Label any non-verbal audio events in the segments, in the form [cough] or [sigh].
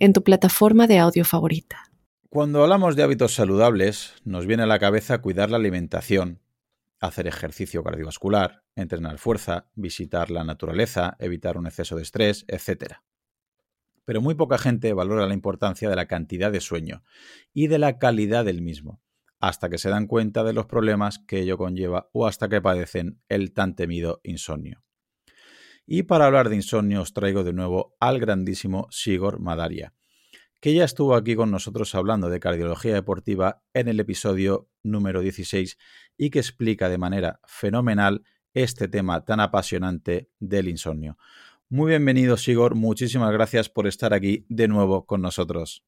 en tu plataforma de audio favorita. Cuando hablamos de hábitos saludables, nos viene a la cabeza cuidar la alimentación, hacer ejercicio cardiovascular, entrenar fuerza, visitar la naturaleza, evitar un exceso de estrés, etc. Pero muy poca gente valora la importancia de la cantidad de sueño y de la calidad del mismo, hasta que se dan cuenta de los problemas que ello conlleva o hasta que padecen el tan temido insomnio. Y para hablar de insomnio os traigo de nuevo al grandísimo Sigor Madaria, que ya estuvo aquí con nosotros hablando de cardiología deportiva en el episodio número 16 y que explica de manera fenomenal este tema tan apasionante del insomnio. Muy bienvenido, Sigor. Muchísimas gracias por estar aquí de nuevo con nosotros.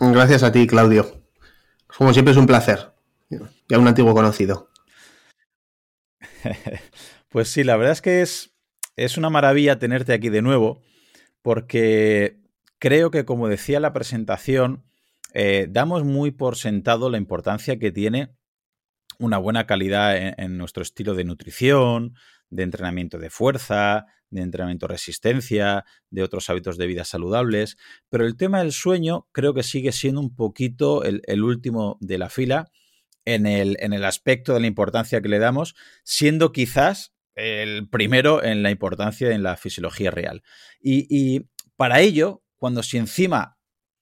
Gracias a ti, Claudio. Como siempre es un placer. Ya un antiguo conocido. [laughs] Pues sí, la verdad es que es, es una maravilla tenerte aquí de nuevo, porque creo que, como decía la presentación, eh, damos muy por sentado la importancia que tiene una buena calidad en, nuestro estilo de nutrición, de entrenamiento de fuerza, de entrenamiento resistencia, de otros hábitos de vida saludables. Pero el tema del sueño creo que sigue siendo un poquito el último de la fila en el, en el, aspecto de la importancia que le damos, siendo quizás el primero en la importancia en la fisiología real. Y, para ello, cuando si encima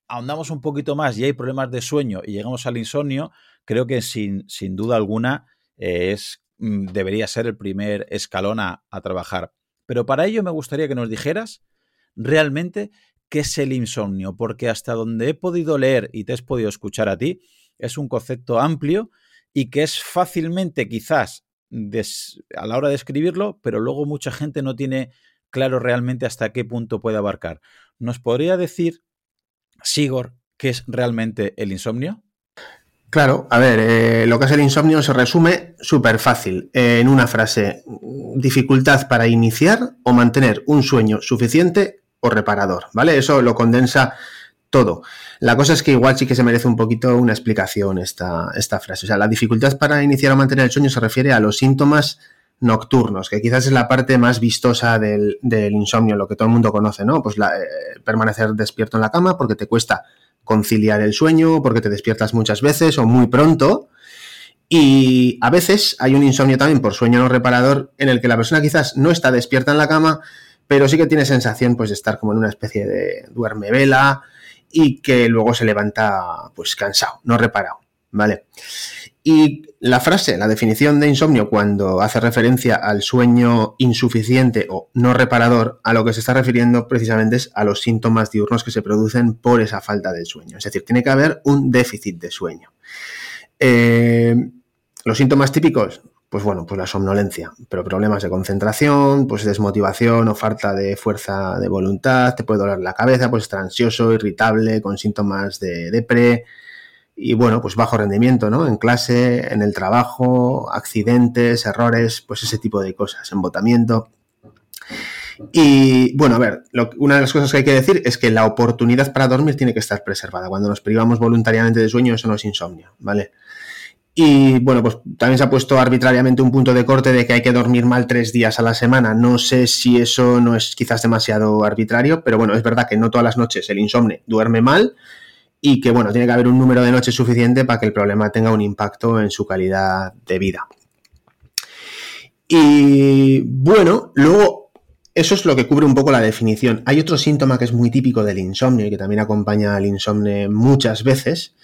ahondamos un poquito más y hay problemas de sueño y llegamos al insomnio, creo que sin, sin duda alguna eh, es, mm, debería ser el primer escalón a, a trabajar. Pero para ello me gustaría que nos dijeras realmente qué es el insomnio, porque hasta donde he podido leer y te he podido escuchar a ti, es un concepto amplio y que es fácilmente quizás a la hora de escribirlo, pero luego mucha gente no tiene claro realmente hasta qué punto puede abarcar. ¿Nos podría decir, Sigor, qué es realmente el insomnio? Claro, a ver, eh, lo que es el insomnio se resume súper fácil en una frase. Dificultad para iniciar o mantener un sueño suficiente o reparador, ¿vale? Eso lo condensa todo. La cosa es que igual sí que se merece un poquito una explicación esta, esta frase. O sea, la dificultad para iniciar o mantener el sueño se refiere a los síntomas nocturnos, que quizás es la parte más vistosa del, insomnio, lo que todo el mundo conoce, ¿no? Pues la, eh, permanecer despierto en la cama porque te cuesta conciliar el sueño, porque te despiertas muchas veces o muy pronto. Y a veces hay un insomnio también por sueño no reparador en el que la persona quizás no está despierta en la cama, pero sí que tiene sensación pues de estar como en una especie de duerme vela, y que luego se levanta pues cansado, no reparado, ¿vale? Y la frase, la definición de insomnio cuando hace referencia al sueño insuficiente o no reparador, a lo que se está refiriendo precisamente es a los síntomas diurnos que se producen por esa falta de sueño. Es decir, tiene que haber un déficit de sueño. Eh, los síntomas típicos, pues bueno, pues la somnolencia, pero problemas de concentración, pues desmotivación o falta de fuerza de voluntad, te puede doler la cabeza, pues estar ansioso, irritable, con síntomas de depre y bueno, pues bajo rendimiento, ¿no? En clase, en el trabajo, accidentes, errores, pues ese tipo de cosas, embotamiento. Y bueno, a ver, una de las cosas que hay que decir es que la oportunidad para dormir tiene que estar preservada. Cuando nos privamos voluntariamente de sueño, eso no es insomnio, ¿vale? Y bueno, pues también se ha puesto arbitrariamente un punto de corte de que hay que dormir mal tres días a la semana. No sé si eso no es quizás demasiado arbitrario, pero bueno, es verdad que no todas las noches el insomne duerme mal y que bueno, tiene que haber un número de noches suficiente para que el problema tenga un impacto en su calidad de vida. Y bueno, luego eso es lo que cubre un poco la definición. Hay otro síntoma que es muy típico del insomnio y que también acompaña al insomnio muchas veces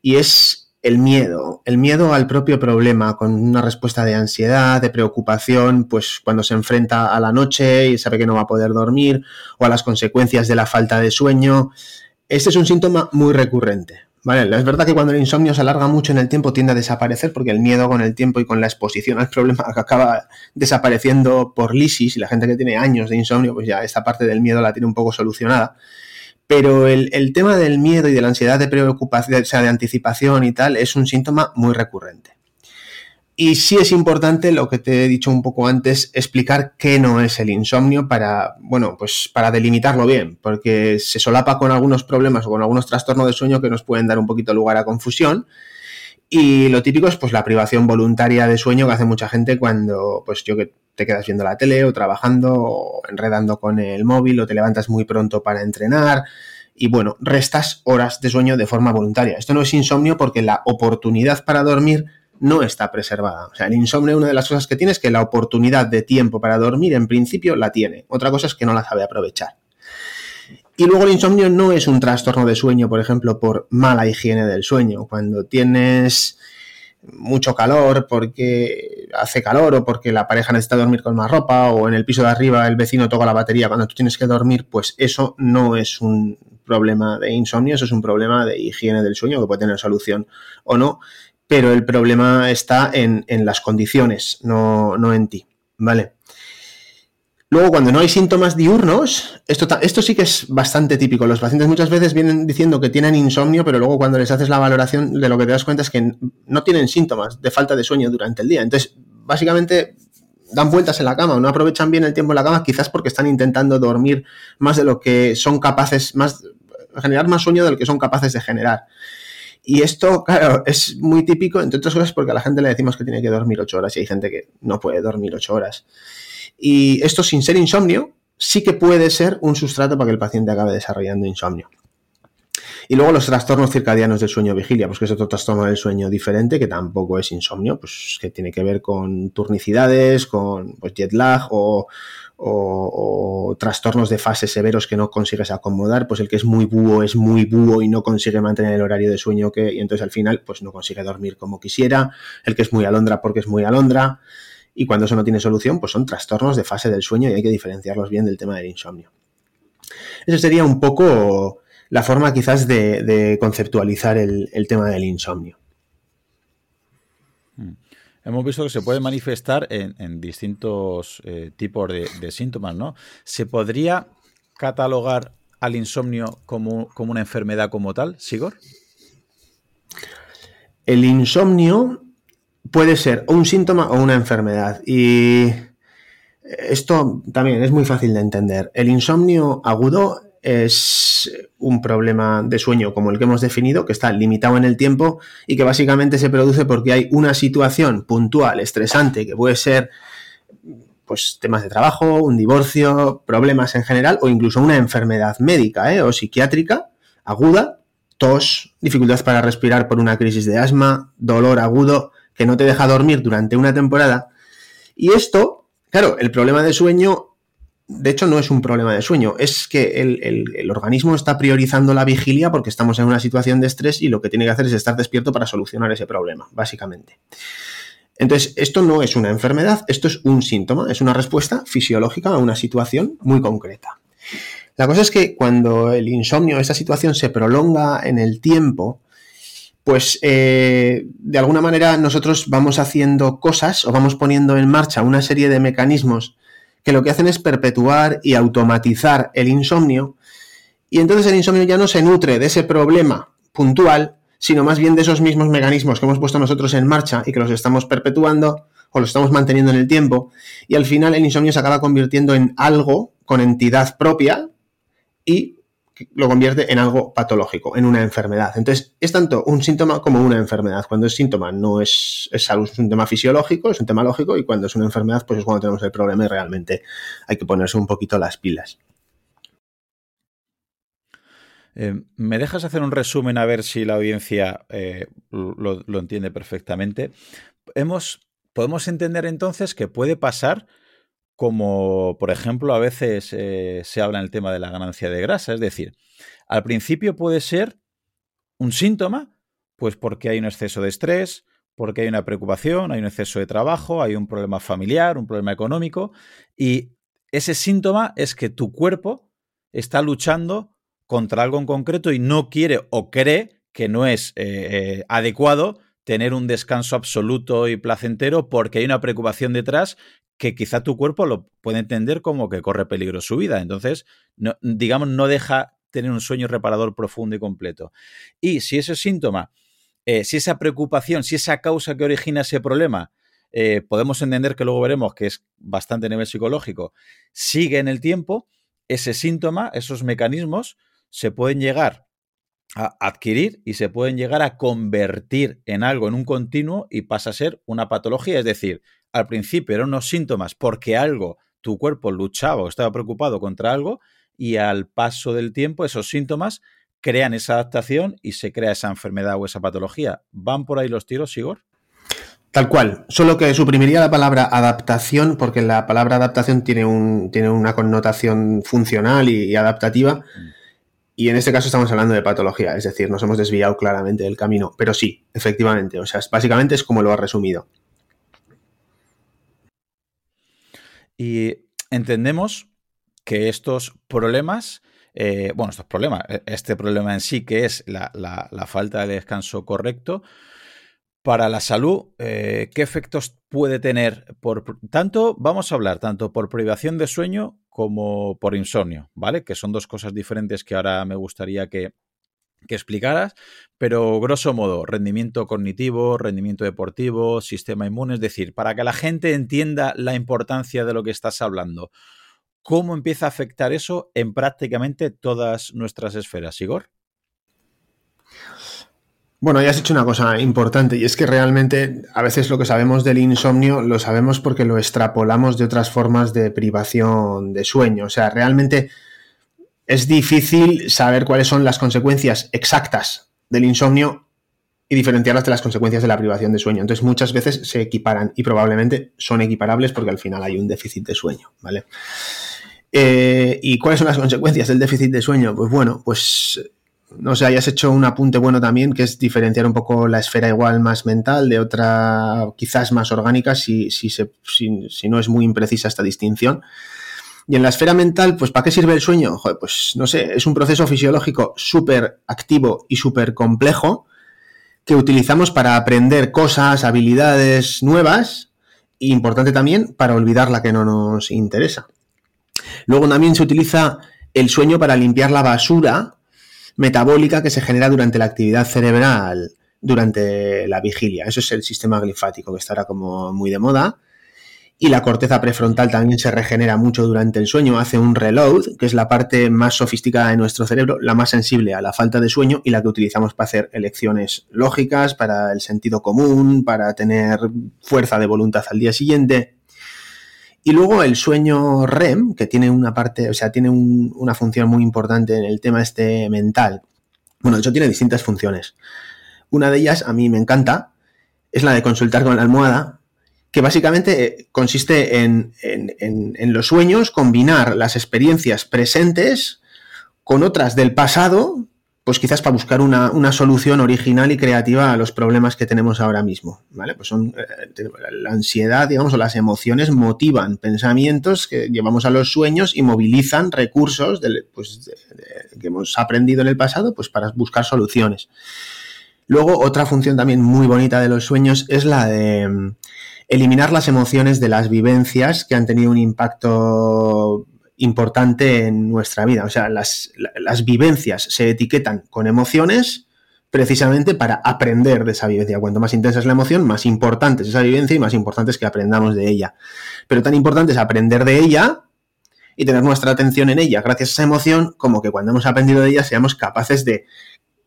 y es el miedo, el miedo al propio problema, con una respuesta de ansiedad, de preocupación, pues cuando se enfrenta a la noche y sabe que no va a poder dormir, o a las consecuencias de la falta de sueño. Este es un síntoma muy recurrente. ¿vale? Es verdad que cuando el insomnio se alarga mucho en el tiempo tiende a desaparecer porque el miedo con el tiempo y con la exposición al problema [laughs] acaba desapareciendo por lisis y la gente que tiene años de insomnio, pues ya esta parte del miedo la tiene un poco solucionada Pero el, tema del miedo y de la ansiedad de preocupación, o sea, de anticipación y tal, es un síntoma muy recurrente. Y sí es importante lo que te he dicho un poco antes, explicar qué no es el insomnio para, bueno, pues para delimitarlo bien, porque se solapa con algunos problemas o con algunos trastornos de sueño que nos pueden dar un poquito lugar a confusión. Y lo típico es pues la privación voluntaria de sueño que hace mucha gente cuando, pues yo que te quedas viendo la tele o trabajando o enredando con el móvil o te levantas muy pronto para entrenar y bueno, restas horas de sueño de forma voluntaria. Esto no es insomnio porque la oportunidad para dormir no está preservada. O sea, el insomnio, una de las cosas que tiene es que la oportunidad de tiempo para dormir en principio la tiene. Otra cosa es que no la sabe aprovechar. Y luego el insomnio no es un trastorno de sueño, por ejemplo, por mala higiene del sueño. Cuando tienes mucho calor porque hace calor o porque la pareja necesita dormir con más ropa o en el piso de arriba el vecino toca la batería cuando tú tienes que dormir, pues eso no es un problema de insomnio, eso es un problema de higiene del sueño que puede tener solución o no, pero el problema está en, las condiciones, no, no en ti, ¿vale? Luego, cuando no hay síntomas diurnos, esto, esto sí que es bastante típico. Los pacientes muchas veces vienen diciendo que tienen insomnio, pero luego cuando les haces la valoración de lo que te das cuenta es que no tienen síntomas de falta de sueño durante el día. Entonces, básicamente dan vueltas en la cama o no aprovechan bien el tiempo en la cama, quizás porque están intentando dormir más de lo que son capaces, más generar más sueño de lo que son capaces de generar. Y esto, claro, es muy típico, entre otras cosas, porque a la gente le decimos que tiene que dormir ocho horas y hay gente que no puede dormir ocho horas. Y esto sin ser insomnio, sí que puede ser un sustrato para que el paciente acabe desarrollando insomnio. Y luego los trastornos circadianos del sueño vigilia, pues que es otro trastorno del sueño diferente, que tampoco es insomnio, pues que tiene que ver con turnicidades, con pues, jet lag o, o, trastornos de fase severos que no consigues acomodar, pues el que es muy búho es muy búho y no consigue mantener el horario de sueño que, y entonces al final pues no consigue dormir como quisiera, el que es muy alondra porque es muy alondra, y cuando eso no tiene solución, pues son trastornos de fase del sueño y hay que diferenciarlos bien del tema del insomnio. Eso sería un poco la forma quizás de, conceptualizar el, tema del insomnio. Hmm. Hemos visto que se puede manifestar en, distintos eh, tipos de, síntomas, ¿no? ¿Se podría catalogar al insomnio como, como una enfermedad como tal, Sigor? El insomnio puede ser un síntoma o una enfermedad. Y esto también es muy fácil de entender. El insomnio agudo es un problema de sueño como el que hemos definido, que está limitado en el tiempo y que básicamente se produce porque hay una situación puntual, estresante, que puede ser pues temas de trabajo, un divorcio, problemas en general o incluso una enfermedad médica ¿eh? o psiquiátrica aguda, tos, dificultad para respirar por una crisis de asma, dolor agudo, que no te deja dormir durante una temporada. Y esto, claro, el problema de sueño, de hecho no es un problema de sueño, es que el, organismo está priorizando la vigilia porque estamos en una situación de estrés y lo que tiene que hacer es estar despierto para solucionar ese problema, básicamente. Entonces, esto no es una enfermedad, esto es un síntoma, es una respuesta fisiológica a una situación muy concreta. La cosa es que cuando el insomnio, esa situación se prolonga en el tiempo, pues eh, de alguna manera nosotros vamos haciendo cosas o vamos poniendo en marcha una serie de mecanismos que lo que hacen es perpetuar y automatizar el insomnio. Y entonces el insomnio ya no se nutre de ese problema puntual, sino más bien de esos mismos mecanismos que hemos puesto nosotros en marcha y que los estamos perpetuando o los estamos manteniendo en el tiempo. Y al final el insomnio se acaba convirtiendo en algo con entidad propia y lo convierte en algo patológico, en una enfermedad. Entonces, es tanto un síntoma como una enfermedad. Cuando es síntoma no es, es, es un tema fisiológico, es un tema lógico, y cuando es una enfermedad, pues es cuando tenemos el problema y realmente hay que ponerse un poquito las pilas. Eh, ¿Me dejas hacer un resumen a ver si la audiencia eh, lo, lo, entiende perfectamente? Hemos, podemos entender entonces que puede pasar como por ejemplo a veces eh, se habla en el tema de la ganancia de grasa. Es decir, al principio puede ser un síntoma, pues porque hay un exceso de estrés, porque hay una preocupación, hay un exceso de trabajo, hay un problema familiar, un problema económico, y ese síntoma es que tu cuerpo está luchando contra algo en concreto y no quiere o cree que no es eh, eh, adecuado tener un descanso absoluto y placentero porque hay una preocupación detrás que quizá tu cuerpo lo puede entender como que corre peligro su vida. Entonces, digamos, no deja tener un sueño reparador profundo y completo. Y si ese síntoma, eh, si esa preocupación, si esa causa que origina ese problema, eh, podemos entender que luego veremos que es bastante a nivel psicológico, sigue en el tiempo, ese síntoma, esos mecanismos se pueden llegar a adquirir y se pueden llegar a convertir en algo, en un continuo y pasa a ser una patología. Es decir, al principio eran unos síntomas porque algo, tu cuerpo luchaba o estaba preocupado contra algo y al paso del tiempo esos síntomas crean esa adaptación y se crea esa enfermedad o esa patología. ¿Van por ahí los tiros, Igor? Tal cual, solo que suprimiría la palabra adaptación porque la palabra adaptación tiene, un, tiene una connotación funcional y, adaptativa. Mm. Y en este caso estamos hablando de patología, es decir, nos hemos desviado claramente del camino. Pero sí, efectivamente, o sea, básicamente es como lo ha resumido. Y entendemos que estos problemas, eh, bueno, estos problemas, e, este problema en sí, que es la, falta de descanso correcto, para la salud, eh, ¿qué efectos puede tener por tanto, vamos a hablar tanto por privación de sueño como por insomnio, ¿vale? Que son dos cosas diferentes que ahora me gustaría que, que explicaras, pero grosso modo, rendimiento cognitivo, rendimiento deportivo, sistema inmune, es decir, para que la gente entienda la importancia de lo que estás hablando, ¿cómo empieza a afectar eso en prácticamente todas nuestras esferas, Igor? Bueno, ya has hecho una cosa importante y es que realmente a veces lo que sabemos del insomnio lo sabemos porque lo extrapolamos de otras formas de privación de sueño. O sea, realmente es difícil saber cuáles son las consecuencias exactas del insomnio y diferenciarlas de las consecuencias de la privación de sueño. Entonces muchas veces se equiparan y probablemente son equiparables porque al final hay un déficit de sueño, ¿vale? Eh, ¿Y cuáles son las consecuencias del déficit de sueño? Pues bueno, pues no sé, hayas hecho un apunte bueno también, que es diferenciar un poco la esfera igual más mental de otra quizás más orgánica, si, si, si, no es muy imprecisa esta distinción. Y en la esfera mental, pues ¿para qué sirve el sueño? pues no sé, es un proceso fisiológico súper activo y súper complejo que utilizamos para aprender cosas, habilidades nuevas e importante también para olvidar la que no nos interesa. Luego también se utiliza el sueño para limpiar la basura metabólica que se genera durante la actividad cerebral durante la vigilia. Eso es el sistema glifático que estará como muy de moda. Y la corteza prefrontal también se regenera mucho durante el sueño, hace un reload, que es la parte más sofisticada de nuestro cerebro, la más sensible a la falta de sueño y la que utilizamos para hacer elecciones lógicas, para el sentido común, para tener fuerza de voluntad al día siguiente. Y luego el sueño REM, que tiene una parte, o sea, tiene una función muy importante en el tema este mental. Bueno, de hecho tiene distintas funciones. Una de ellas, a mí me encanta, es la de consultar con la almohada, que básicamente eh, consiste en, en los sueños combinar las experiencias presentes con otras del pasado pues quizás para buscar una, solución original y creativa a los problemas que tenemos ahora mismo, ¿vale? Pues son eh, la ansiedad, digamos, o las emociones motivan pensamientos que llevamos a los sueños y movilizan recursos pues, que hemos aprendido en el pasado, pues para buscar soluciones. Luego, otra función también muy bonita de los sueños es la de eliminar las emociones de las vivencias que han tenido un impacto importante en nuestra vida. O sea, las, vivencias se etiquetan con emociones precisamente para aprender de esa vivencia. Cuanto más intensa es la emoción, más importante es esa vivencia y más importante es que aprendamos de ella. Pero tan importante es aprender de ella y tener nuestra atención en ella gracias a esa emoción como que cuando hemos aprendido de ella seamos capaces de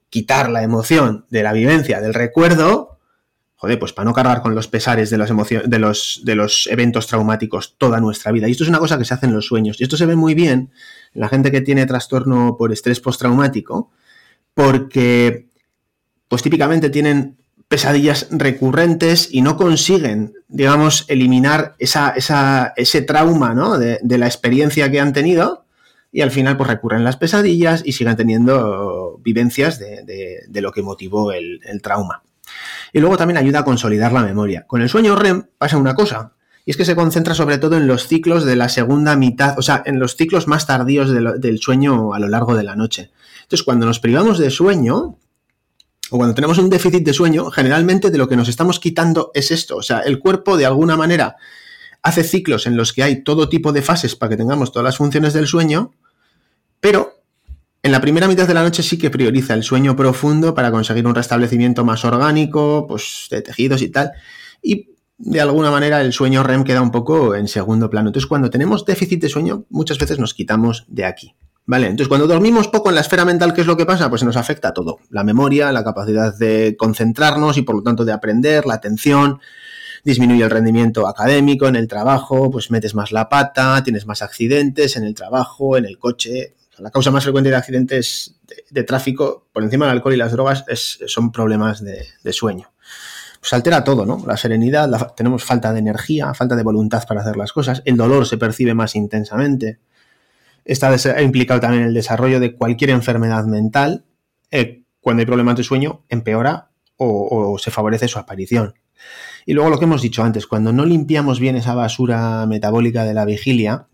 quitar la emoción de la vivencia, del recuerdo joder, pues para no cargar con los pesares de las los, de los eventos traumáticos toda nuestra vida. Y esto es una cosa que se hace en los sueños. Y esto se ve muy bien en la gente que tiene trastorno por estrés postraumático, porque pues típicamente tienen pesadillas recurrentes y no consiguen, digamos, eliminar ese trauma ¿no? de, la experiencia que han tenido y al final pues recurren las pesadillas y siguen teniendo vivencias de, lo que motivó el trauma. Y luego también ayuda a consolidar la memoria. Con el sueño REM pasa una cosa, y es que se concentra sobre todo en los ciclos de la segunda mitad, o sea, en los ciclos más tardíos del sueño a lo largo de la noche. Entonces, cuando nos privamos de sueño, o cuando tenemos un déficit de sueño, generalmente de lo que nos estamos quitando es esto. O sea, el cuerpo de alguna manera hace ciclos en los que hay todo tipo de fases para que tengamos todas las funciones del sueño, pero En la primera mitad de la noche sí que prioriza el sueño profundo para conseguir un restablecimiento más orgánico, pues de tejidos y tal. Y de alguna manera el sueño REM queda un poco en segundo plano. Entonces, cuando tenemos déficit de sueño, muchas veces nos quitamos de aquí. ¿Vale? Entonces, cuando dormimos poco en la esfera mental, ¿qué es lo que pasa? Pues nos afecta todo. La memoria, la capacidad de concentrarnos y por lo tanto de aprender, la atención, disminuye el rendimiento académico, en el trabajo, pues metes más la pata, tienes más accidentes en el trabajo, en el coche. La causa más frecuente de accidentes de, tráfico, por encima del alcohol y las drogas, son problemas de, sueño. Pues altera todo, ¿no? La serenidad, tenemos falta de energía, falta de voluntad para hacer las cosas, el dolor se percibe más intensamente. Está implicado también el desarrollo de cualquier enfermedad mental. Eh, cuando hay problemas de sueño, empeora o se favorece su aparición. Y luego lo que hemos dicho antes, cuando no limpiamos bien esa basura metabólica de la vigilia,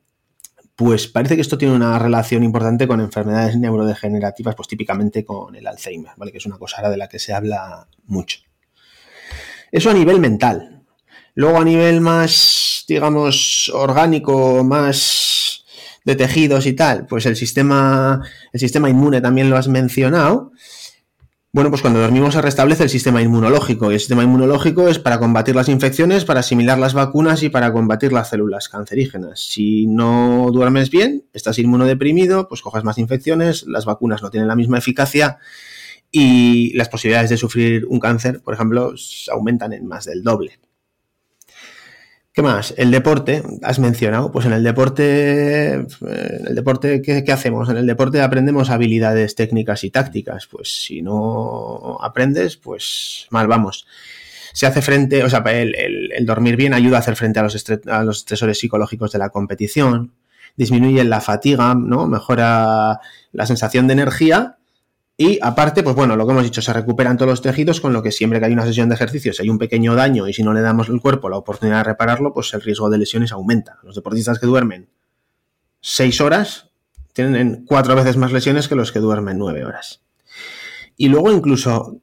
pues parece que esto tiene una relación importante con enfermedades neurodegenerativas, pues típicamente con el Alzheimer, ¿vale? Que es una cosa de la que se habla mucho. Eso a nivel mental. Luego a nivel más, digamos, orgánico, más de tejidos y tal, pues el sistema, el sistema inmune también lo has mencionado. Bueno, pues cuando dormimos se restablece el sistema inmunológico y el sistema inmunológico es para combatir las infecciones, para asimilar las vacunas y para combatir las células cancerígenas. Si no duermes bien, estás inmunodeprimido, pues coges más infecciones, las vacunas no tienen la misma eficacia y las posibilidades de sufrir un cáncer, por ejemplo, aumentan en más del doble. ¿Qué más? El deporte, has mencionado. Pues en el deporte, en el deporte, ¿qué, hacemos? En el deporte aprendemos habilidades técnicas y tácticas. Pues si no aprendes, pues mal vamos. Se hace frente, o sea, el, dormir bien ayuda a hacer frente a los, a los estresores psicológicos de la competición, disminuye la fatiga, ¿no? Mejora la sensación de energía y aparte, pues bueno, lo que hemos dicho, se recuperan todos los tejidos, con lo que siempre que hay una sesión de ejercicio, si hay un pequeño daño y si no le damos al cuerpo la oportunidad de repararlo, pues el riesgo de lesiones aumenta. Los deportistas que duermen seis horas tienen cuatro veces más lesiones que los que duermen nueve horas. Y luego incluso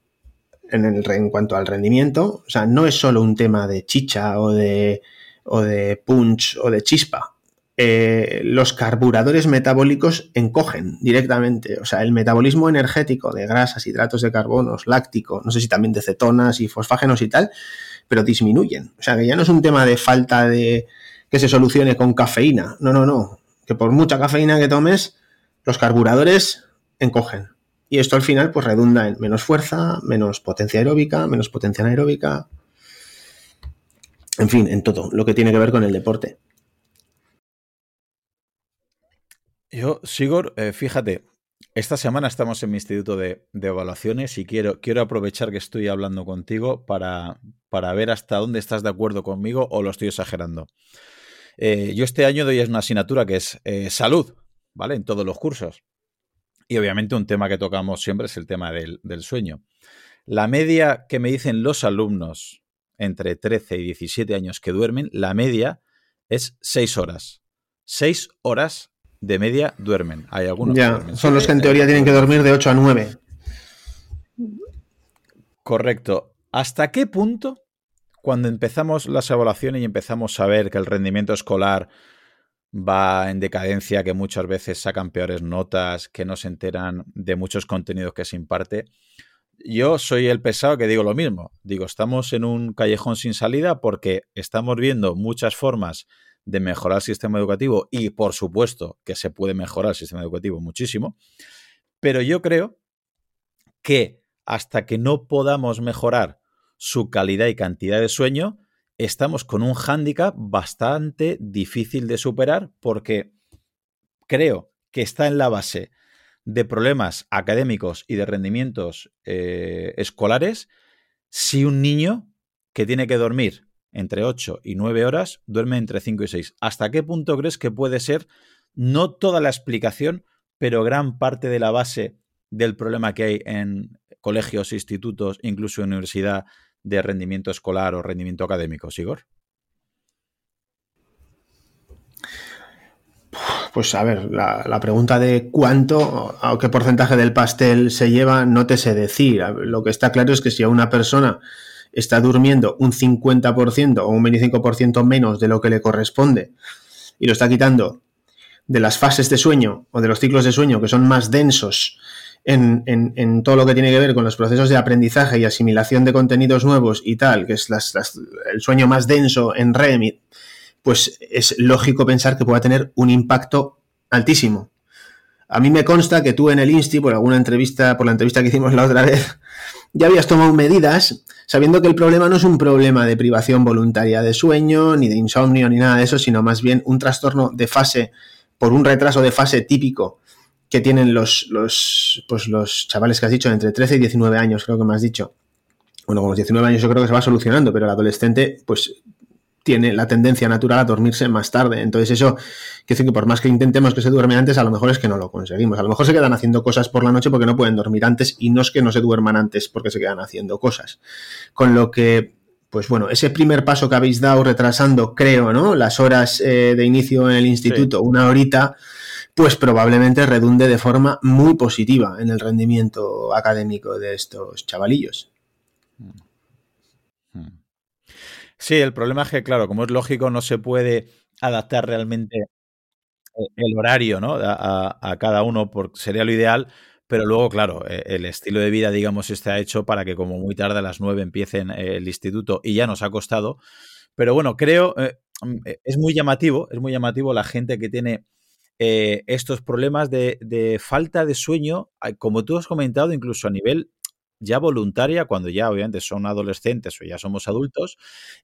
en, el, en cuanto al rendimiento, o sea, no es solo un tema de chicha o de, o de punch o de chispa. Eh, los carburadores metabólicos encogen directamente. O sea, el metabolismo energético de grasas, hidratos de carbonos, láctico, no sé si también de cetonas y fosfágenos y tal, pero disminuyen. O sea, que ya no es un tema de falta de que se solucione con cafeína. No, no, no. Que por mucha cafeína que tomes, los carburadores encogen. Y esto al final pues redunda en menos fuerza, menos potencia aeróbica, menos potencia anaeróbica. En fin, en todo lo que tiene que ver con el deporte. Yo, Sigor, eh, fíjate, esta semana estamos en mi instituto de, evaluaciones y quiero, quiero, aprovechar que estoy hablando contigo para, para, ver hasta dónde estás de acuerdo conmigo o lo estoy exagerando. Eh, yo este año doy una asignatura que es eh, salud, ¿vale? En todos los cursos. Y obviamente un tema que tocamos siempre es el tema del, sueño. La media que me dicen los alumnos entre 13 y 17 años que duermen, la media es 6 horas. 6 horas de media duermen. Hay algunos ya, son los que en teoría tienen que dormir de 8 a 9. Correcto. ¿Hasta qué punto, cuando empezamos las evaluaciones y empezamos a ver que el rendimiento escolar va en decadencia, que muchas veces sacan peores notas, que no se enteran de muchos contenidos que se imparte, yo soy el pesado que digo lo mismo. Digo, estamos en un callejón sin salida porque estamos viendo muchas formas de mejorar el sistema educativo y por supuesto que se puede mejorar el sistema educativo muchísimo, pero yo creo que hasta que no podamos mejorar su calidad y cantidad de sueño, estamos con un hándicap bastante difícil de superar porque creo que está en la base de problemas académicos y de rendimientos eh, escolares si un niño que tiene que dormir entre 8 y 9 horas, duerme entre 5 y 6. ¿Hasta qué punto crees que puede ser no toda la explicación, pero gran parte de la base del problema que hay en colegios, institutos, incluso universidad de rendimiento escolar o rendimiento académico, Sigor? Pues a ver, la, la, pregunta de cuánto o qué porcentaje del pastel se lleva, no te sé decir. Lo que está claro es que si a una persona está durmiendo un 50% o un 25% menos de lo que le corresponde y lo está quitando de las fases de sueño o de los ciclos de sueño que son más densos en, todo lo que tiene que ver con los procesos de aprendizaje y asimilación de contenidos nuevos y tal, que es el sueño más denso en REM, pues es lógico pensar que pueda tener un impacto altísimo. A mí me consta que tú en el Insti, por alguna entrevista, por la entrevista que hicimos la otra vez, ya habías tomado medidas sabiendo que el problema no es un problema de privación voluntaria de sueño, ni de insomnio, ni nada de eso, sino más bien un trastorno de fase por un retraso de fase típico que tienen los, los, pues los chavales que has dicho, entre 13 y 19 años, creo que me has dicho. Bueno, con los 19 años yo creo que se va solucionando, pero el adolescente, pues tiene la tendencia natural a dormirse más tarde. Entonces eso quiere decir que por más que intentemos que se duerme antes, a lo mejor es que no lo conseguimos. A lo mejor se quedan haciendo cosas por la noche porque no pueden dormir antes y no es que no se duerman antes porque se quedan haciendo cosas. Con lo que, pues bueno, ese primer paso que habéis dado retrasando, creo, ¿no? Las horas eh, de inicio en el instituto, una horita, pues probablemente redunde de forma muy positiva en el rendimiento académico de estos chavalillos. Sí, el problema es que, claro, como es lógico, no se puede adaptar realmente el horario ¿no? a, cada uno, porque sería lo ideal, pero luego, claro, e, el estilo de vida, digamos, está hecho para que como muy tarde a las nueve empiecen el instituto y ya nos ha costado. Pero bueno, creo, eh, mm, e, es muy llamativo, es muy llamativo la gente que tiene eh, estos problemas de, de, falta de sueño, como tú has comentado, incluso a nivel ya voluntaria cuando ya obviamente son adolescentes o ya somos adultos.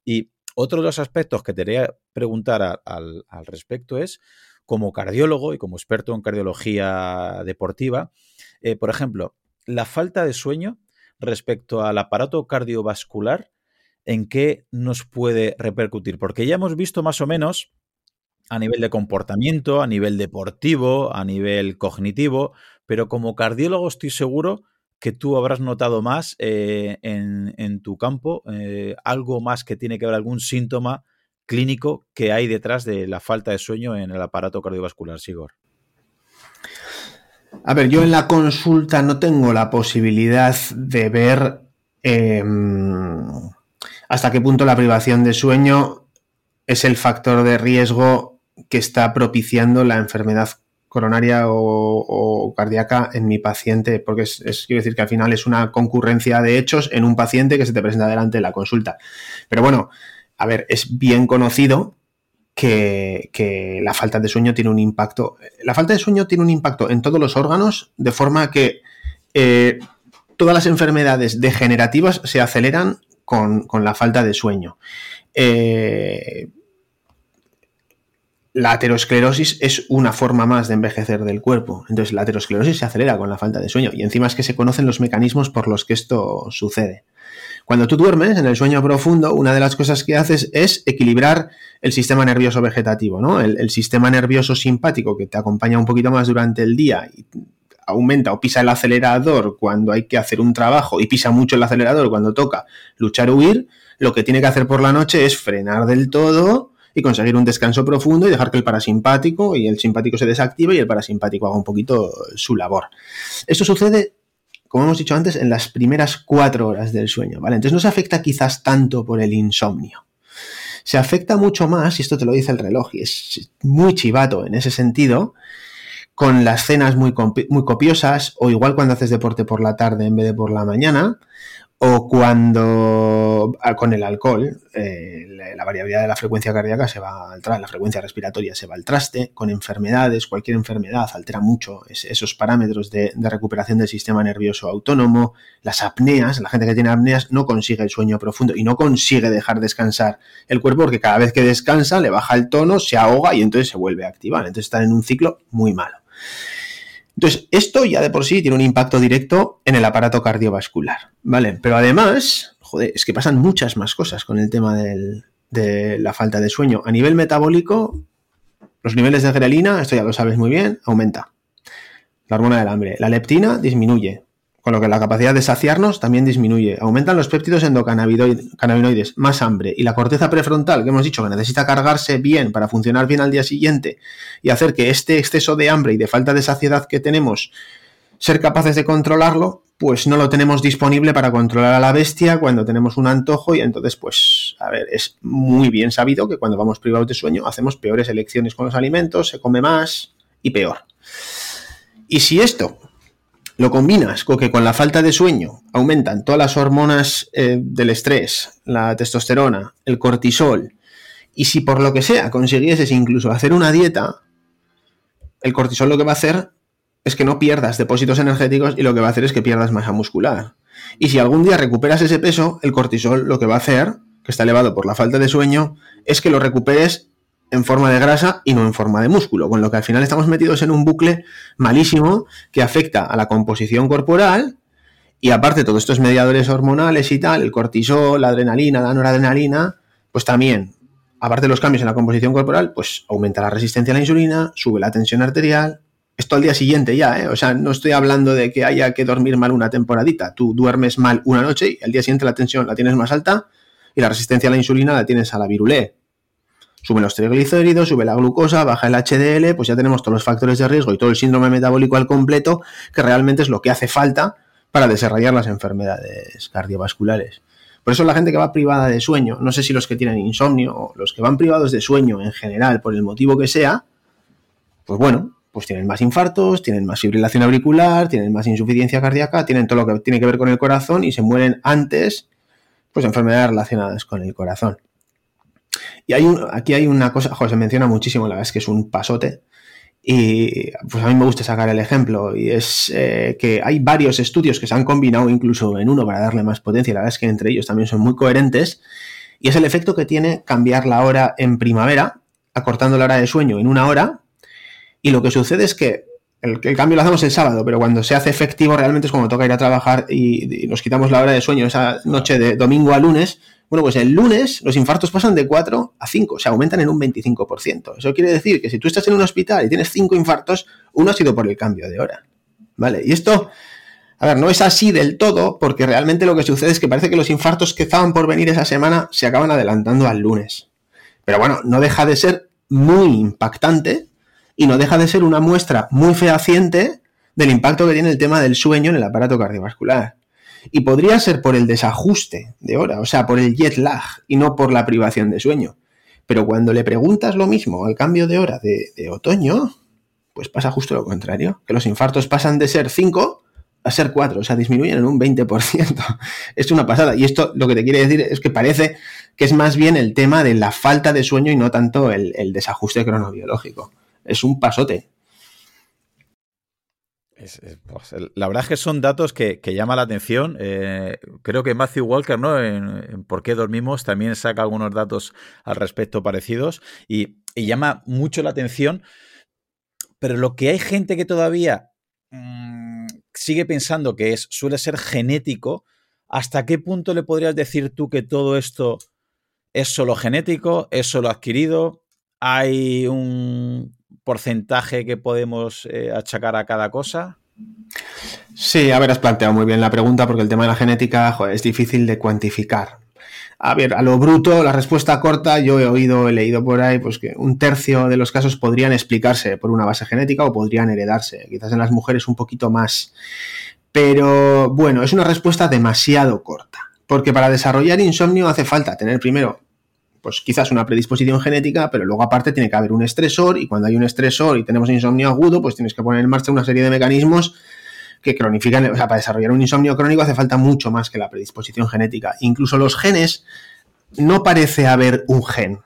Y otro de los aspectos que te quería preguntar al, respecto es, como cardiólogo y como experto en cardiología deportiva, eh, por ejemplo, la falta de sueño respecto al aparato cardiovascular, ¿en qué nos puede repercutir? Porque ya hemos visto más o menos a nivel de comportamiento, a nivel deportivo, a nivel cognitivo, pero como cardiólogo estoy seguro que tú habrás notado más eh, en, tu campo, eh, algo más que tiene que ver algún síntoma clínico que hay detrás de la falta de sueño en el aparato cardiovascular, Sigor. A ver, yo en la consulta no tengo la posibilidad de ver em, hasta qué punto la privación de sueño es el factor de riesgo que está propiciando la enfermedad coronaria o, cardíaca en mi paciente, porque es, quiero decir que al final es una concurrencia de hechos en un paciente que se te presenta delante de la consulta. Pero bueno, a ver, es bien conocido que, la falta de sueño tiene un impacto. La falta de sueño tiene un impacto en todos los órganos, de forma que eh, todas las enfermedades degenerativas se aceleran con, con la falta de sueño. Eh, la aterosclerosis es una forma más de envejecer del cuerpo. Entonces la aterosclerosis se acelera con la falta de sueño y encima es que se conocen los mecanismos por los que esto sucede. Cuando tú duermes en el sueño profundo, una de las cosas que haces es equilibrar el sistema nervioso vegetativo, ¿no? El, sistema nervioso simpático que te acompaña un poquito más durante el día y aumenta o pisa el acelerador cuando hay que hacer un trabajo y pisa mucho el acelerador cuando toca luchar o huir, lo que tiene que hacer por la noche es frenar del todo y conseguir un descanso profundo y dejar que el parasimpático y el simpático se desactive y el parasimpático haga un poquito su labor. Esto sucede, como hemos dicho antes, en las primeras cuatro horas del sueño, ¿vale? Entonces no se afecta quizás tanto por el insomnio. Se afecta mucho más, y esto te lo dice el reloj, y es muy chivato en ese sentido, con las cenas muy, muy copiosas, o igual cuando haces deporte por la tarde en vez de por la mañana, o cuando ah, con el alcohol eh, la, variabilidad de la frecuencia cardíaca se va al traste, la frecuencia respiratoria se va al traste, con enfermedades, cualquier enfermedad altera mucho esos parámetros de, recuperación del sistema nervioso autónomo, las apneas, la gente que tiene apneas no consigue el sueño profundo y no consigue dejar descansar el cuerpo porque cada vez que descansa le baja el tono, se ahoga y entonces se vuelve a activar, entonces están en un ciclo muy malo. Entonces, esto ya de por sí tiene un impacto directo en el aparato cardiovascular, ¿vale? Pero además, joder, es que pasan muchas más cosas con el tema de la falta de sueño. A nivel metabólico, los niveles de grelina, esto ya lo sabes muy bien, aumenta. La hormona del hambre. La leptina disminuye con lo que la capacidad de saciarnos también disminuye. Aumentan los péptidos endocannabinoides, más hambre y la corteza prefrontal, que hemos dicho que necesita cargarse bien para funcionar bien al día siguiente y hacer que este exceso de hambre y de falta de saciedad que tenemos ser capaces de controlarlo, pues no lo tenemos disponible para controlar a la bestia cuando tenemos un antojo y entonces, pues, a ver, es muy bien sabido que cuando vamos privados de sueño hacemos peores elecciones con los alimentos, se come más y peor. Y si esto lo combinas con que con la falta de sueño aumentan todas las hormonas eh, del estrés, la testosterona, el cortisol, y si por lo que sea consiguieses incluso hacer una dieta, el cortisol lo que va a hacer es que no pierdas depósitos energéticos y lo que va a hacer es que pierdas masa muscular. Y si algún día recuperas ese peso, el cortisol lo que va a hacer, que está elevado por la falta de sueño, es que lo recuperes en forma de grasa y no en forma de músculo, con lo que al final estamos metidos en un bucle malísimo que afecta a la composición corporal y aparte todos estos mediadores hormonales y tal, el cortisol, la adrenalina, la noradrenalina, pues también aparte de los cambios en la composición corporal, pues aumenta la resistencia a la insulina, sube la tensión arterial. Esto al día siguiente ya, ¿eh? O sea, no estoy hablando de que haya que dormir mal una temporadita. Tú duermes mal una noche y al día siguiente la tensión la tienes más alta y la resistencia a la insulina la tienes a la virulé. Suben los triglicéridos, sube la glucosa, baja el HDL, pues ya tenemos todos los factores de riesgo y todo el síndrome metabólico al completo, que realmente es lo que hace falta para desarrollar las enfermedades cardiovasculares. Por eso la gente que va privada de sueño, no sé si los que tienen insomnio o los que van privados de sueño en general, por el motivo que sea, pues bueno, pues tienen más infartos, tienen más fibrilación auricular, tienen más insuficiencia cardíaca, tienen todo lo que tiene que ver con el corazón y se mueren antes, pues enfermedades relacionadas con el corazón. Y hay un, aquí hay una cosa, joder, se menciona muchísimo, la verdad es que es un pasote, y pues a mí me gusta sacar el ejemplo y es eh, que hay varios estudios que se han combinado incluso en uno para darle más potencia. La verdad es que entre ellos también son muy coherentes. Y es el efecto que tiene cambiar la hora en primavera, acortando la hora de sueño en una hora. Y lo que sucede es que el, cambio lo hacemos el sábado, pero cuando se hace efectivo realmente es cuando toca ir a trabajar y, y nos quitamos la hora de sueño esa noche de domingo a lunes, bueno, pues el lunes los infartos pasan de 4 a 5, o sea, aumentan en un 25%. Eso quiere decir que si tú estás en un hospital y tienes 5 infartos, uno ha sido por el cambio de hora. ¿Vale? Y esto, a ver, no es así del todo, porque realmente lo que sucede es que parece que los infartos que estaban por venir esa semana se acaban adelantando al lunes. Pero bueno, no deja de ser muy impactante y no deja de ser una muestra muy fehaciente del impacto que tiene el tema del sueño en el aparato cardiovascular. Y podría ser por el desajuste de hora, o sea, por el jet lag y no por la privación de sueño. Pero cuando le preguntas lo mismo al cambio de hora de, otoño, pues pasa justo lo contrario, que los infartos pasan de ser 5 a ser 4, o sea, disminuyen en un 20%. [laughs] es una pasada. Y esto lo que te quiere decir es que parece que es más bien el tema de la falta de sueño y no tanto el, el desajuste cronobiológico. Es un pasote. Pues, la verdad es que son datos que, que llaman la atención. Eh, creo que Matthew Walker, ¿no? En, Por qué dormimos, también saca algunos datos al respecto parecidos y, llama mucho la atención. Pero lo que hay gente que todavía mm, sigue pensando que es, suele ser genético, ¿hasta qué punto le podrías decir tú que todo esto es solo genético, es solo adquirido? ¿Hay un, porcentaje que podemos eh, achacar a cada cosa? Sí, a ver, has planteado muy bien la pregunta porque el tema de la genética es difícil de cuantificar. A ver, a lo bruto, la respuesta corta, yo he oído, he leído por ahí, pues que un tercio de los casos podrían explicarse por una base genética o podrían heredarse. Quizás en las mujeres un poquito más. Pero bueno, es una respuesta demasiado corta. Porque para desarrollar insomnio hace falta tener primero pues quizás una predisposición genética, pero luego aparte tiene que haber un estresor y cuando hay un estresor y tenemos insomnio agudo, pues tienes que poner en marcha una serie de mecanismos que cronifican, o sea, para desarrollar un insomnio crónico hace falta mucho más que la predisposición genética. Incluso los genes, no parece haber un gen.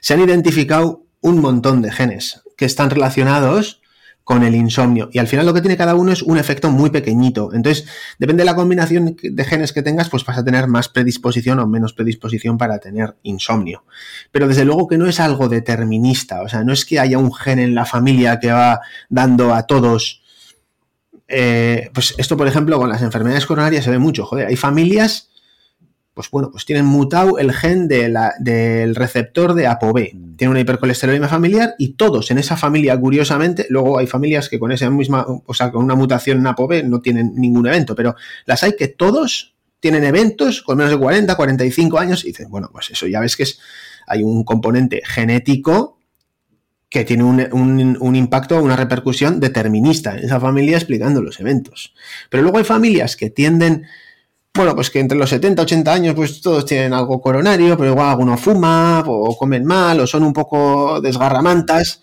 Se han identificado un montón de genes que están relacionados con el insomnio. Y al final lo que tiene cada uno es un efecto muy pequeñito. Entonces, depende de la combinación de genes que tengas, pues vas a tener más predisposición o menos predisposición para tener insomnio. Pero desde luego que no es algo determinista. O sea, no es que haya un gen en la familia que va dando a todos. Eh, pues esto, por ejemplo, con las enfermedades coronarias se ve mucho. Joder, hay familias pues bueno, pues tienen mutado el gen del receptor de ApoB. Mm. Tiene una hipercolesterolemia familiar y todos en esa familia, curiosamente, luego hay familias que con esa misma, o sea, con una mutación en ApoB no tienen ningún evento, pero las hay que todos tienen eventos con menos de 40, 45 años y dicen, bueno, pues eso ya ves que es, hay un componente genético que tiene un, un, impacto, una repercusión determinista en esa familia explicando los eventos. Pero luego hay familias que tienden, bueno, pues que entre los 70 y 80 años, pues todos tienen algo coronario, pero igual alguno fuma, o comen mal, o son un poco desgarramantas.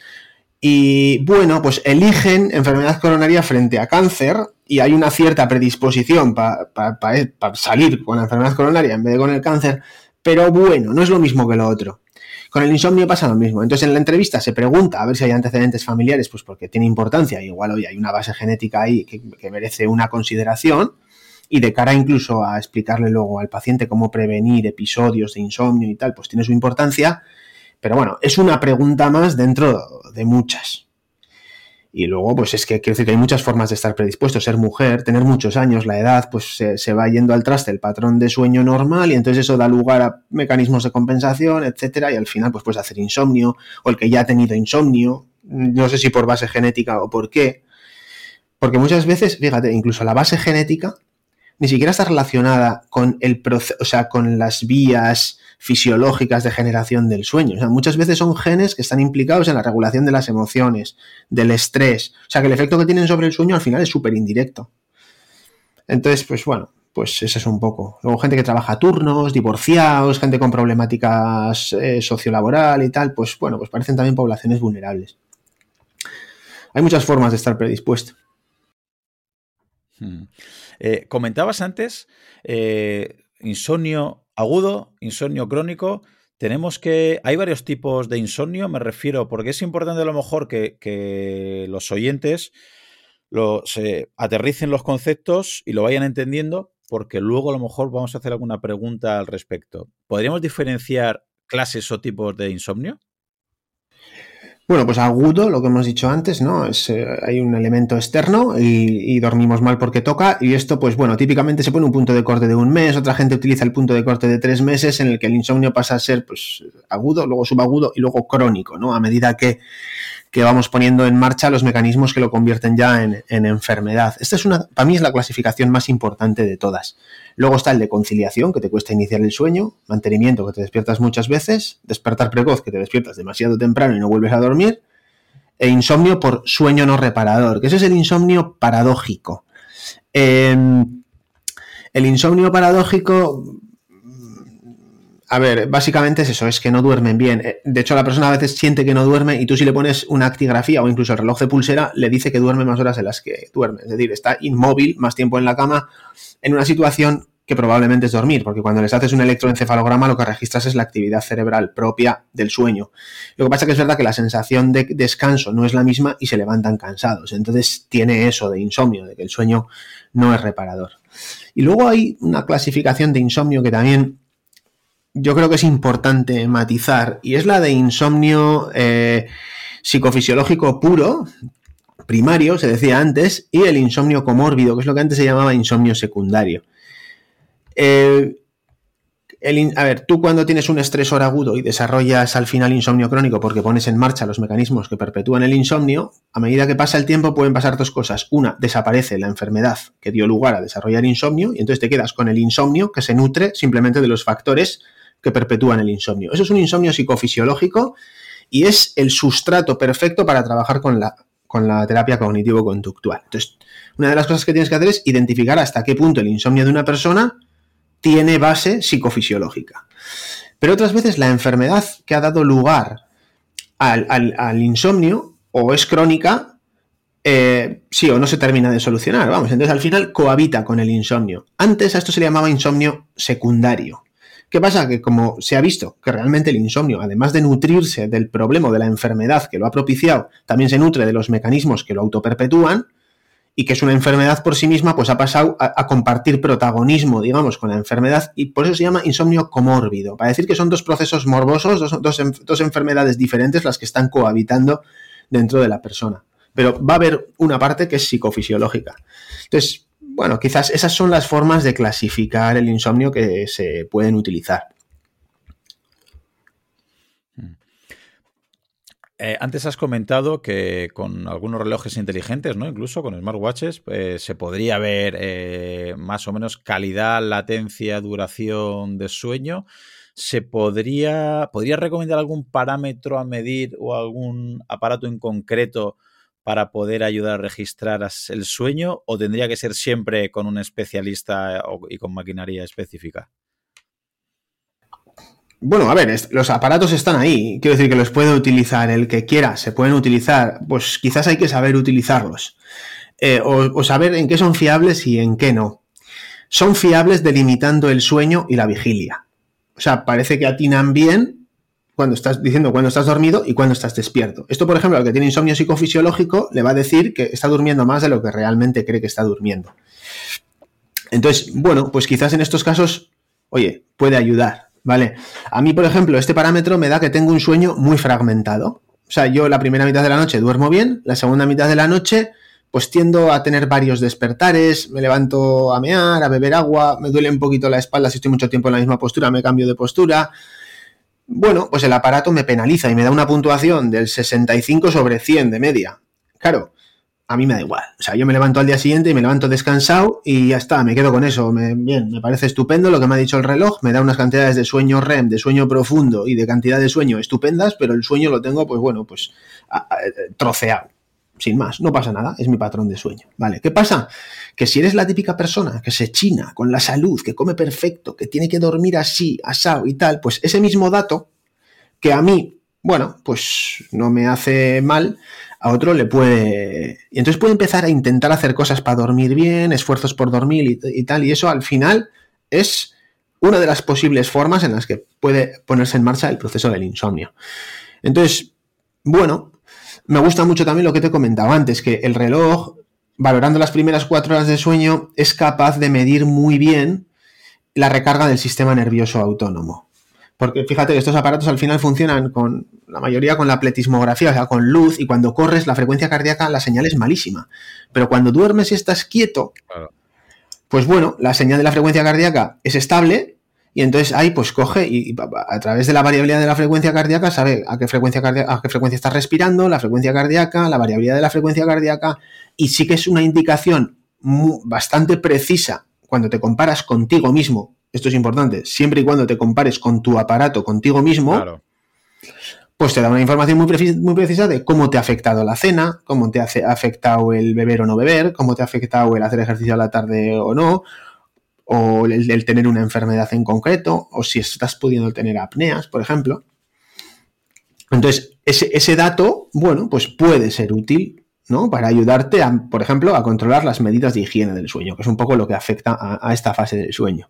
Y bueno, pues eligen enfermedad coronaria frente a cáncer y hay una cierta predisposición para salir con la enfermedad coronaria en vez de con el cáncer, pero bueno, no es lo mismo que lo otro. Con el insomnio pasa lo mismo. Entonces en la entrevista se pregunta a ver si hay antecedentes familiares, pues porque tiene importancia, igual hoy hay una base genética ahí que, merece una consideración y de cara incluso a explicarle luego al paciente cómo prevenir episodios de insomnio y tal, pues tiene su importancia. Pero bueno, es una pregunta más dentro de muchas. Y luego, pues es que quiero decir que hay muchas formas de estar predispuesto. Ser mujer, tener muchos años, la edad, pues se, va yendo al traste el patrón de sueño normal y entonces eso da lugar a mecanismos de compensación, etcétera, y al final, pues puedes hacer insomnio, o el que ya ha tenido insomnio, no sé si por base genética o por qué. Porque muchas veces, fíjate, incluso la base genética ni siquiera está relacionada con el proceso, o sea, con las vías fisiológicas de generación del sueño. O sea, muchas veces son genes que están implicados en la regulación de las emociones, del estrés. O sea, que el efecto que tienen sobre el sueño al final es súper indirecto. Entonces, pues bueno, pues eso es un poco. Luego gente que trabaja turnos, divorciados, gente con problemáticas eh, sociolaboral y tal, pues bueno, pues parecen también poblaciones vulnerables. Hay muchas formas de estar predispuesto. Hmm. Eh, comentabas antes eh, insomnio agudo, insomnio crónico. Tenemos que. Hay varios tipos de insomnio, me refiero, porque es importante a lo mejor que, los oyentes lo, se aterricen los conceptos y lo vayan entendiendo, porque luego a lo mejor vamos a hacer alguna pregunta al respecto. ¿Podríamos diferenciar clases o tipos de insomnio? Bueno, pues agudo, lo que hemos dicho antes, ¿no? Es, eh, hay un elemento externo y, dormimos mal porque toca y esto, pues bueno, típicamente se pone un punto de corte de un mes, otra gente utiliza el punto de corte de tres meses en el que el insomnio pasa a ser pues agudo, luego subagudo y luego crónico, ¿no? A medida que que vamos poniendo en marcha los mecanismos que lo convierten ya en, enfermedad. Esta es una, para mí es la clasificación más importante de todas. Luego está el de conciliación, que te cuesta iniciar el sueño, mantenimiento, que te despiertas muchas veces, despertar precoz, que te despiertas demasiado temprano y no vuelves a dormir, e insomnio por sueño no reparador, que ese es el insomnio paradójico. Em, el insomnio paradójico a ver, básicamente es eso, es que no duermen bien. Eh, de hecho, la persona a veces siente que no duerme y tú si le pones una actigrafía o incluso el reloj de pulsera, le dice que duerme más horas de las que duerme. Es decir, está inmóvil más tiempo en la cama en una situación que probablemente es dormir, porque cuando les haces un electroencefalograma lo que registras es la actividad cerebral propia del sueño. Lo que pasa es que es verdad que la sensación de descanso no es la misma y se levantan cansados. Entonces tiene eso de insomnio, de que el sueño no es reparador. Y luego hay una clasificación de insomnio que también yo creo que es importante matizar y es la de insomnio eh, psicofisiológico puro, primario, se decía antes, y el insomnio comórbido, que es lo que antes se llamaba insomnio secundario. Eh, a ver, tú cuando tienes un estresor agudo y desarrollas al final insomnio crónico porque pones en marcha los mecanismos que perpetúan el insomnio, a medida que pasa el tiempo pueden pasar dos cosas. Una, desaparece la enfermedad que dio lugar a desarrollar insomnio y entonces te quedas con el insomnio que se nutre simplemente de los factores que perpetúan el insomnio. Eso es un insomnio psicofisiológico y es el sustrato perfecto para trabajar con la, con la terapia cognitivo-conductual. Entonces, una de las cosas que tienes que hacer es identificar hasta qué punto el insomnio de una persona tiene base psicofisiológica. Pero otras veces la enfermedad que ha dado lugar al, insomnio o es crónica, eh, sí o no se termina de solucionar. Vamos, entonces al final cohabita con el insomnio. Antes a esto se le llamaba insomnio secundario. ¿Qué pasa? Que como se ha visto que realmente el insomnio, además de nutrirse del problema de la enfermedad que lo ha propiciado, también se nutre de los mecanismos que lo autoperpetúan, y que es una enfermedad por sí misma, pues ha pasado a, compartir protagonismo, digamos, con la enfermedad, y por eso se llama insomnio comórbido, para decir que son dos procesos morbosos, dos, dos, dos enfermedades diferentes las que están cohabitando dentro de la persona. Pero va a haber una parte que es psicofisiológica. Entonces, bueno, quizás esas son las formas de clasificar el insomnio que se pueden utilizar. Hmm. Eh, antes has comentado que con algunos relojes inteligentes, ¿no? Incluso con smartwatches, eh, se podría ver eh, más o menos calidad, latencia, duración de sueño. ¿se podría, podría recomendar algún parámetro a medir o algún aparato en concreto para poder ayudar a registrar el sueño o tendría que ser siempre con un especialista y con maquinaria específica? Bueno, a ver, los aparatos están ahí. Quiero decir que los puede utilizar el que quiera, se pueden utilizar. Pues quizás hay que saber utilizarlos. Eh, o, saber en qué son fiables y en qué no. Son fiables delimitando el sueño y la vigilia. O sea, parece que atinan bien cuando estás diciendo cuando estás dormido y cuando estás despierto. Esto, por ejemplo, al que tiene insomnio psicofisiológico le va a decir que está durmiendo más de lo que realmente cree que está durmiendo. Entonces, bueno, pues quizás en estos casos, oye, puede ayudar. ¿vale? A mí, por ejemplo, este parámetro me da que tengo un sueño muy fragmentado. O sea, yo la primera mitad de la noche duermo bien, la segunda mitad de la noche pues tiendo a tener varios despertares, me levanto a mear, a beber agua, me duele un poquito la espalda si estoy mucho tiempo en la misma postura, me cambio de postura. Bueno, pues el aparato me penaliza y me da una puntuación del 65 sobre 100 de media. Claro, a mí me da igual. O sea, yo me levanto al día siguiente y me levanto descansado y ya está, me quedo con eso. bien, me parece estupendo lo que me ha dicho el reloj, me da unas cantidades de sueño REM, de sueño profundo y de cantidad de sueño estupendas, pero el sueño lo tengo, pues bueno, pues troceado. Sin más, no pasa nada, es mi patrón de sueño. ¿Vale? ¿Qué pasa? Que si eres la típica persona que se china con la salud, que come perfecto, que tiene que dormir así, asado y tal, pues ese mismo dato que a mí, bueno, pues no me hace mal, a otro le puede... Y entonces puede empezar a intentar hacer cosas para dormir bien, esfuerzos por dormir y, tal, y eso al final es una de las posibles formas en las que puede ponerse en marcha el proceso del insomnio. Entonces, bueno, me gusta mucho también lo que te he comentado antes, que el reloj, valorando las primeras cuatro horas de sueño, es capaz de medir muy bien la recarga del sistema nervioso autónomo. Porque fíjate que estos aparatos al final funcionan con la mayoría con la pletismografía, o sea, con luz, y cuando corres la frecuencia cardíaca, la señal es malísima. Pero cuando duermes y estás quieto, pues bueno, la señal de la frecuencia cardíaca es estable, y entonces ahí pues coge y, a través de la variabilidad de la frecuencia cardíaca sabe a qué frecuencia a qué frecuencia estás respirando, la frecuencia cardíaca, la variabilidad de la frecuencia cardíaca, y sí que es una indicación bastante precisa cuando te comparas contigo mismo. Esto es importante, siempre y cuando te compares con tu aparato contigo mismo, pues te da una información muy, precisa de cómo te ha afectado la cena, cómo te ha afectado el beber o no beber, cómo te ha afectado el hacer ejercicio a la tarde o no, o el, tener una enfermedad en concreto, o si estás pudiendo tener apneas, por ejemplo. Entonces, ese, dato, bueno, pues puede ser útil ¿no? Para ayudarte, a, por ejemplo, a controlar las medidas de higiene del sueño, que es un poco lo que afecta a esta fase del sueño.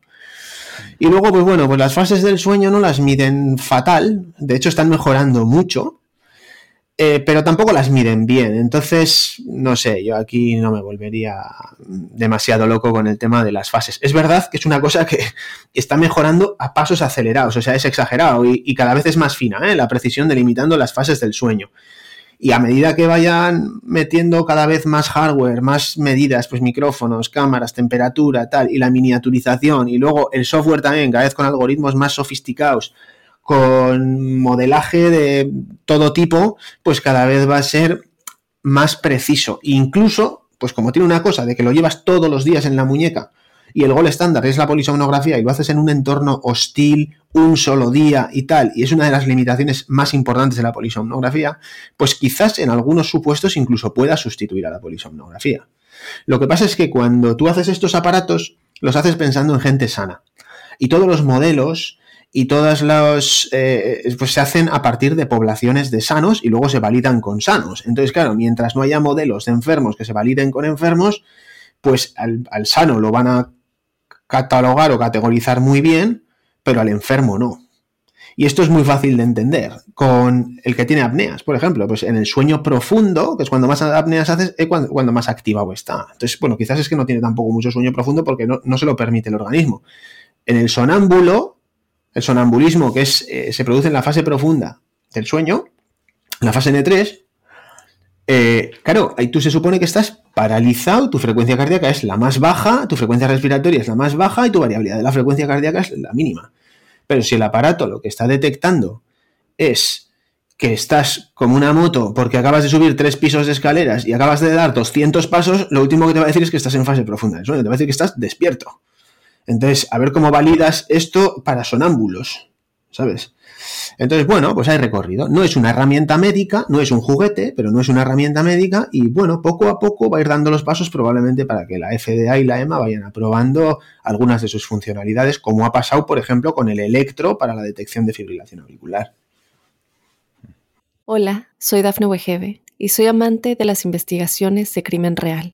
Y luego, pues bueno, pues las fases del sueño no las miden fatal, de hecho están mejorando mucho, eh, pero tampoco las miden bien. Entonces, no sé, yo aquí no me volvería demasiado loco con el tema de las fases. Es verdad que es una cosa que [laughs] está mejorando a pasos acelerados, o sea, es exagerado y, y cada vez es más fina, ¿eh? la precisión delimitando las fases del sueño. Y a medida que vayan metiendo cada vez más hardware, más medidas, pues micrófonos, cámaras, temperatura, tal, y la miniaturización, y luego el software también, cada vez con algoritmos más sofisticados, con modelaje de todo tipo, pues cada vez va a ser más preciso. Incluso, pues como tiene una cosa de que lo llevas todos los días en la muñeca, y el gol estándar es la polisomnografía y lo haces en un entorno hostil, un solo día y tal, y es una de las limitaciones más importantes de la polisomnografía, pues quizás en algunos supuestos incluso pueda sustituir a la polisomnografía. Lo que pasa es que cuando tú haces estos aparatos, los haces pensando en gente sana. Y todos los modelos y todas los eh, pues se hacen a partir de poblaciones de sanos y luego se validan con sanos. Entonces, claro, mientras no haya modelos de enfermos que se validen con enfermos, pues al, al sano lo van a catalogar o categorizar muy bien, pero al enfermo no. Y esto es muy fácil de entender. Con el que tiene apneas, por ejemplo, pues en el sueño profundo, que es cuando más apneas haces, es cuando, más activado está. Entonces, bueno, quizás es que no tiene tampoco mucho sueño profundo porque no, se lo permite el organismo. En el sonámbulo, el sonambulismo, que es, eh, se produce en la fase profunda del sueño, en la fase N3, eh, claro, ahí tú se supone que estás paralizado, tu frecuencia cardíaca es la más baja, tu frecuencia respiratoria es la más baja y tu variabilidad de la frecuencia cardíaca es la mínima. Pero si el aparato lo que está detectando es que estás como una moto porque acabas de subir tres pisos de escaleras y acabas de dar 200 pasos, lo último que te va a decir es que estás en fase profunda del sueño, te va a decir que estás despierto. Entonces, a ver cómo validas esto para sonámbulos. ¿sabes? Entonces, bueno, pues hay recorrido. No es una herramienta médica, no es un juguete, pero no es una herramienta médica y bueno, poco a poco va a ir dando los pasos probablemente para que la FDA y la EMA vayan aprobando algunas de sus funcionalidades, como ha pasado, por ejemplo, con el electro para la detección de fibrilación auricular. Hola, soy Dafne Wegebe y soy amante de las investigaciones de crimen real.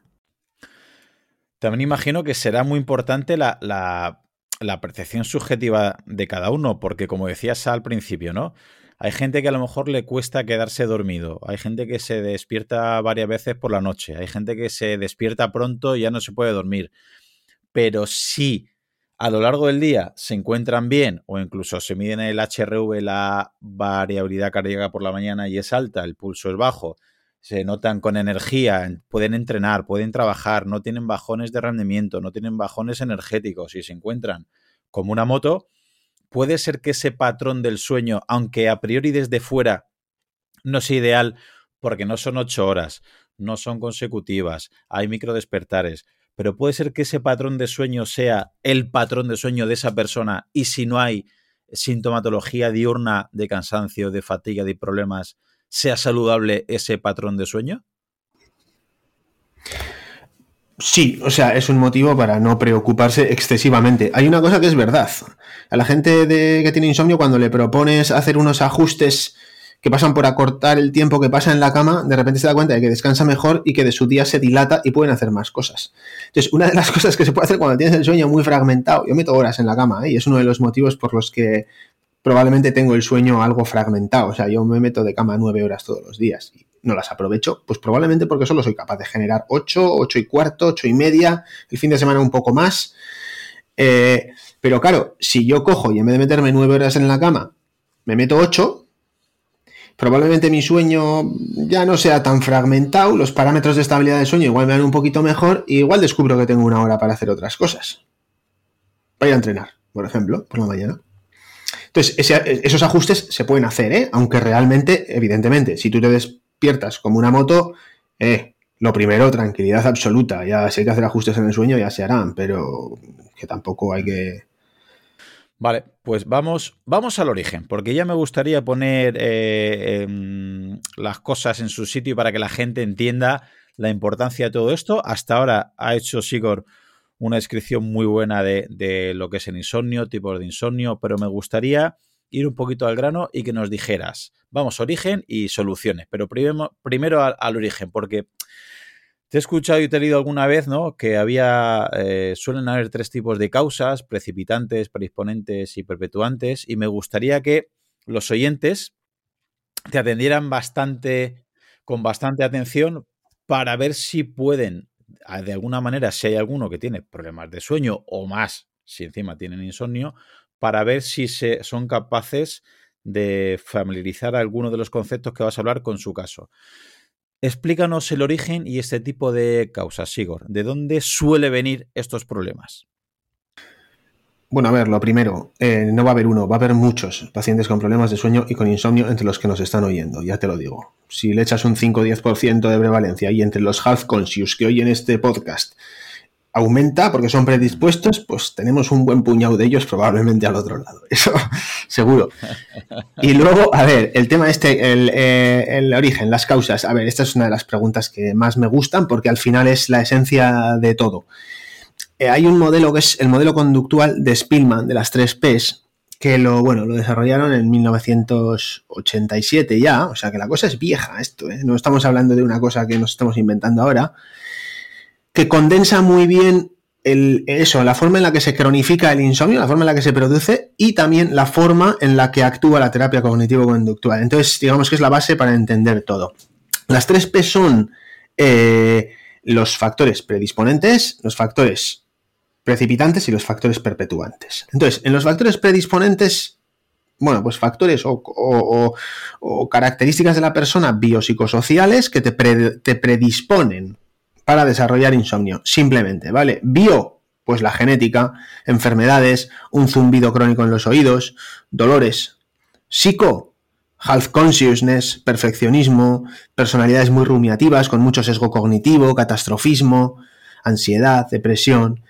También imagino que será muy importante la, la, percepción subjetiva de cada uno, porque como decías al principio, ¿no? Hay gente que a lo mejor le cuesta quedarse dormido, hay gente que se despierta varias veces por la noche, hay gente que se despierta pronto y ya no se puede dormir. Pero si a lo largo del día se encuentran bien o incluso se miden el HRV, la variabilidad cardíaca por la mañana y es alta, el pulso es bajo, se notan con energía, pueden entrenar, pueden trabajar, no tienen bajones de rendimiento, no tienen bajones energéticos y se encuentran como una moto, puede ser que ese patrón del sueño, aunque a priori desde fuera no sea ideal, porque no son ocho horas, no son consecutivas, hay micro despertares, pero puede ser que ese patrón de sueño sea el patrón de sueño de esa persona y si no hay sintomatología diurna de cansancio, de fatiga, de problemas, sea saludable ese patrón de sueño? Sí, o sea, es un motivo para no preocuparse excesivamente. Hay una cosa que es verdad. A la gente de, que tiene insomnio, cuando le propones hacer unos ajustes que pasan por acortar el tiempo que pasa en la cama, de repente se da cuenta de que descansa mejor y que de su día se dilata y pueden hacer más cosas. Entonces, una de las [laughs] cosas que se puede hacer cuando tienes el sueño muy fragmentado, yo meto horas en la cama ¿eh? y es uno de los motivos por los que probablemente tengo el sueño algo fragmentado. O sea, yo me meto de cama nueve horas todos los días y no las aprovecho, pues probablemente porque solo soy capaz de generar ocho, ocho y cuarto, ocho y media, el fin de semana un poco más. Eh, pero claro, si yo cojo y en vez de meterme nueve horas en la cama, me meto ocho, probablemente mi sueño ya no sea tan fragmentado, los parámetros de estabilidad del sueño igual me dan un poquito mejor y igual descubro que tengo una hora para hacer otras cosas. Voy a entrenar, por ejemplo, por la mañana. Entonces, esos ajustes se pueden hacer, ¿eh? aunque realmente, evidentemente, si tú te despiertas como una moto, eh, lo primero, tranquilidad absoluta. Ya si hay que hacer ajustes en el sueño, ya se harán, pero que tampoco hay que... Vale, pues vamos, vamos al origen, porque ya me gustaría poner eh, em, las cosas en su sitio para que la gente entienda la importancia de todo esto. Hasta ahora ha hecho Sigor una descripción muy buena de, lo que es el insomnio, tipos de insomnio, pero me gustaría ir un poquito al grano y que nos dijeras, vamos, origen y soluciones, pero primero, primero al, origen, porque te he escuchado y te he leído alguna vez, ¿no? Que había, eh, suelen haber tres tipos de causas, precipitantes, predisponentes y perpetuantes, y me gustaría que los oyentes te atendieran bastante, con bastante atención para ver si pueden de alguna manera, si hay alguno que tiene problemas de sueño o más, si encima tienen insomnio, para ver si se, son capaces de familiarizar algunos de los conceptos que vas a hablar con su caso. Explícanos el origen y este tipo de causas, Sigor. ¿De dónde suele venir estos problemas? Bueno, a ver, lo primero, eh, no va a haber uno, va a haber muchos pacientes con problemas de sueño y con insomnio entre los que nos están oyendo, ya te lo digo. Si le echas un 5 o 10% de prevalencia y entre los half conscious que oyen este podcast aumenta porque son predispuestos, pues tenemos un buen puñado de ellos probablemente al otro lado. [laughs] Eso seguro. Y luego, a ver, el tema este, eh, el, origen, las causas. A ver, esta es una de las preguntas que más me gustan porque al final es la esencia de todo. Eh, hay un modelo que es el modelo conductual de Spillman, de las tres Ps, que lo, bueno, lo desarrollaron en 1987 ya, o sea que la cosa es vieja esto, ¿eh? no estamos hablando de una cosa que nos estamos inventando ahora, que condensa muy bien eso, la forma en la que se cronifica el insomnio, la forma en la que se produce y también la forma en la que actúa la terapia cognitivo-conductual. Entonces, digamos que es la base para entender todo. Las tres P son eh, los factores predisponentes, los factores precipitantes y los factores perpetuantes. Entonces, en los factores predisponentes, bueno, pues factores o, características de la persona biopsicosociales que te, te predisponen para desarrollar insomnio. Simplemente, ¿vale? Bio, pues la genética, enfermedades, un zumbido crónico en los oídos, dolores. Psico, half consciousness, perfeccionismo, personalidades muy rumiativas con mucho sesgo cognitivo, catastrofismo, ansiedad, depresión.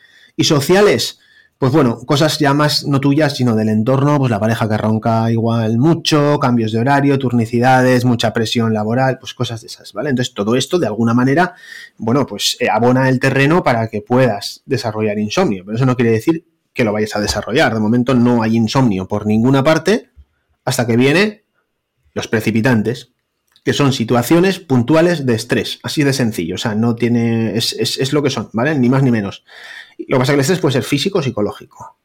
Y sociales, pues bueno, cosas ya más no tuyas, sino del entorno, pues la pareja que ronca igual mucho, cambios de horario, turnicidades, mucha presión laboral, pues cosas de esas, ¿vale? Entonces todo esto de alguna manera, bueno, pues eh, abona el terreno para que puedas desarrollar insomnio, pero eso no quiere decir que lo vayas a desarrollar. De momento no hay insomnio por ninguna parte hasta que viene los precipitantes, que son situaciones puntuales de estrés, así de sencillo, o sea, no tiene, es, es lo que son, ¿vale? Ni más ni menos. Lo que pasa es que el estrés puede ser físico o psicológico.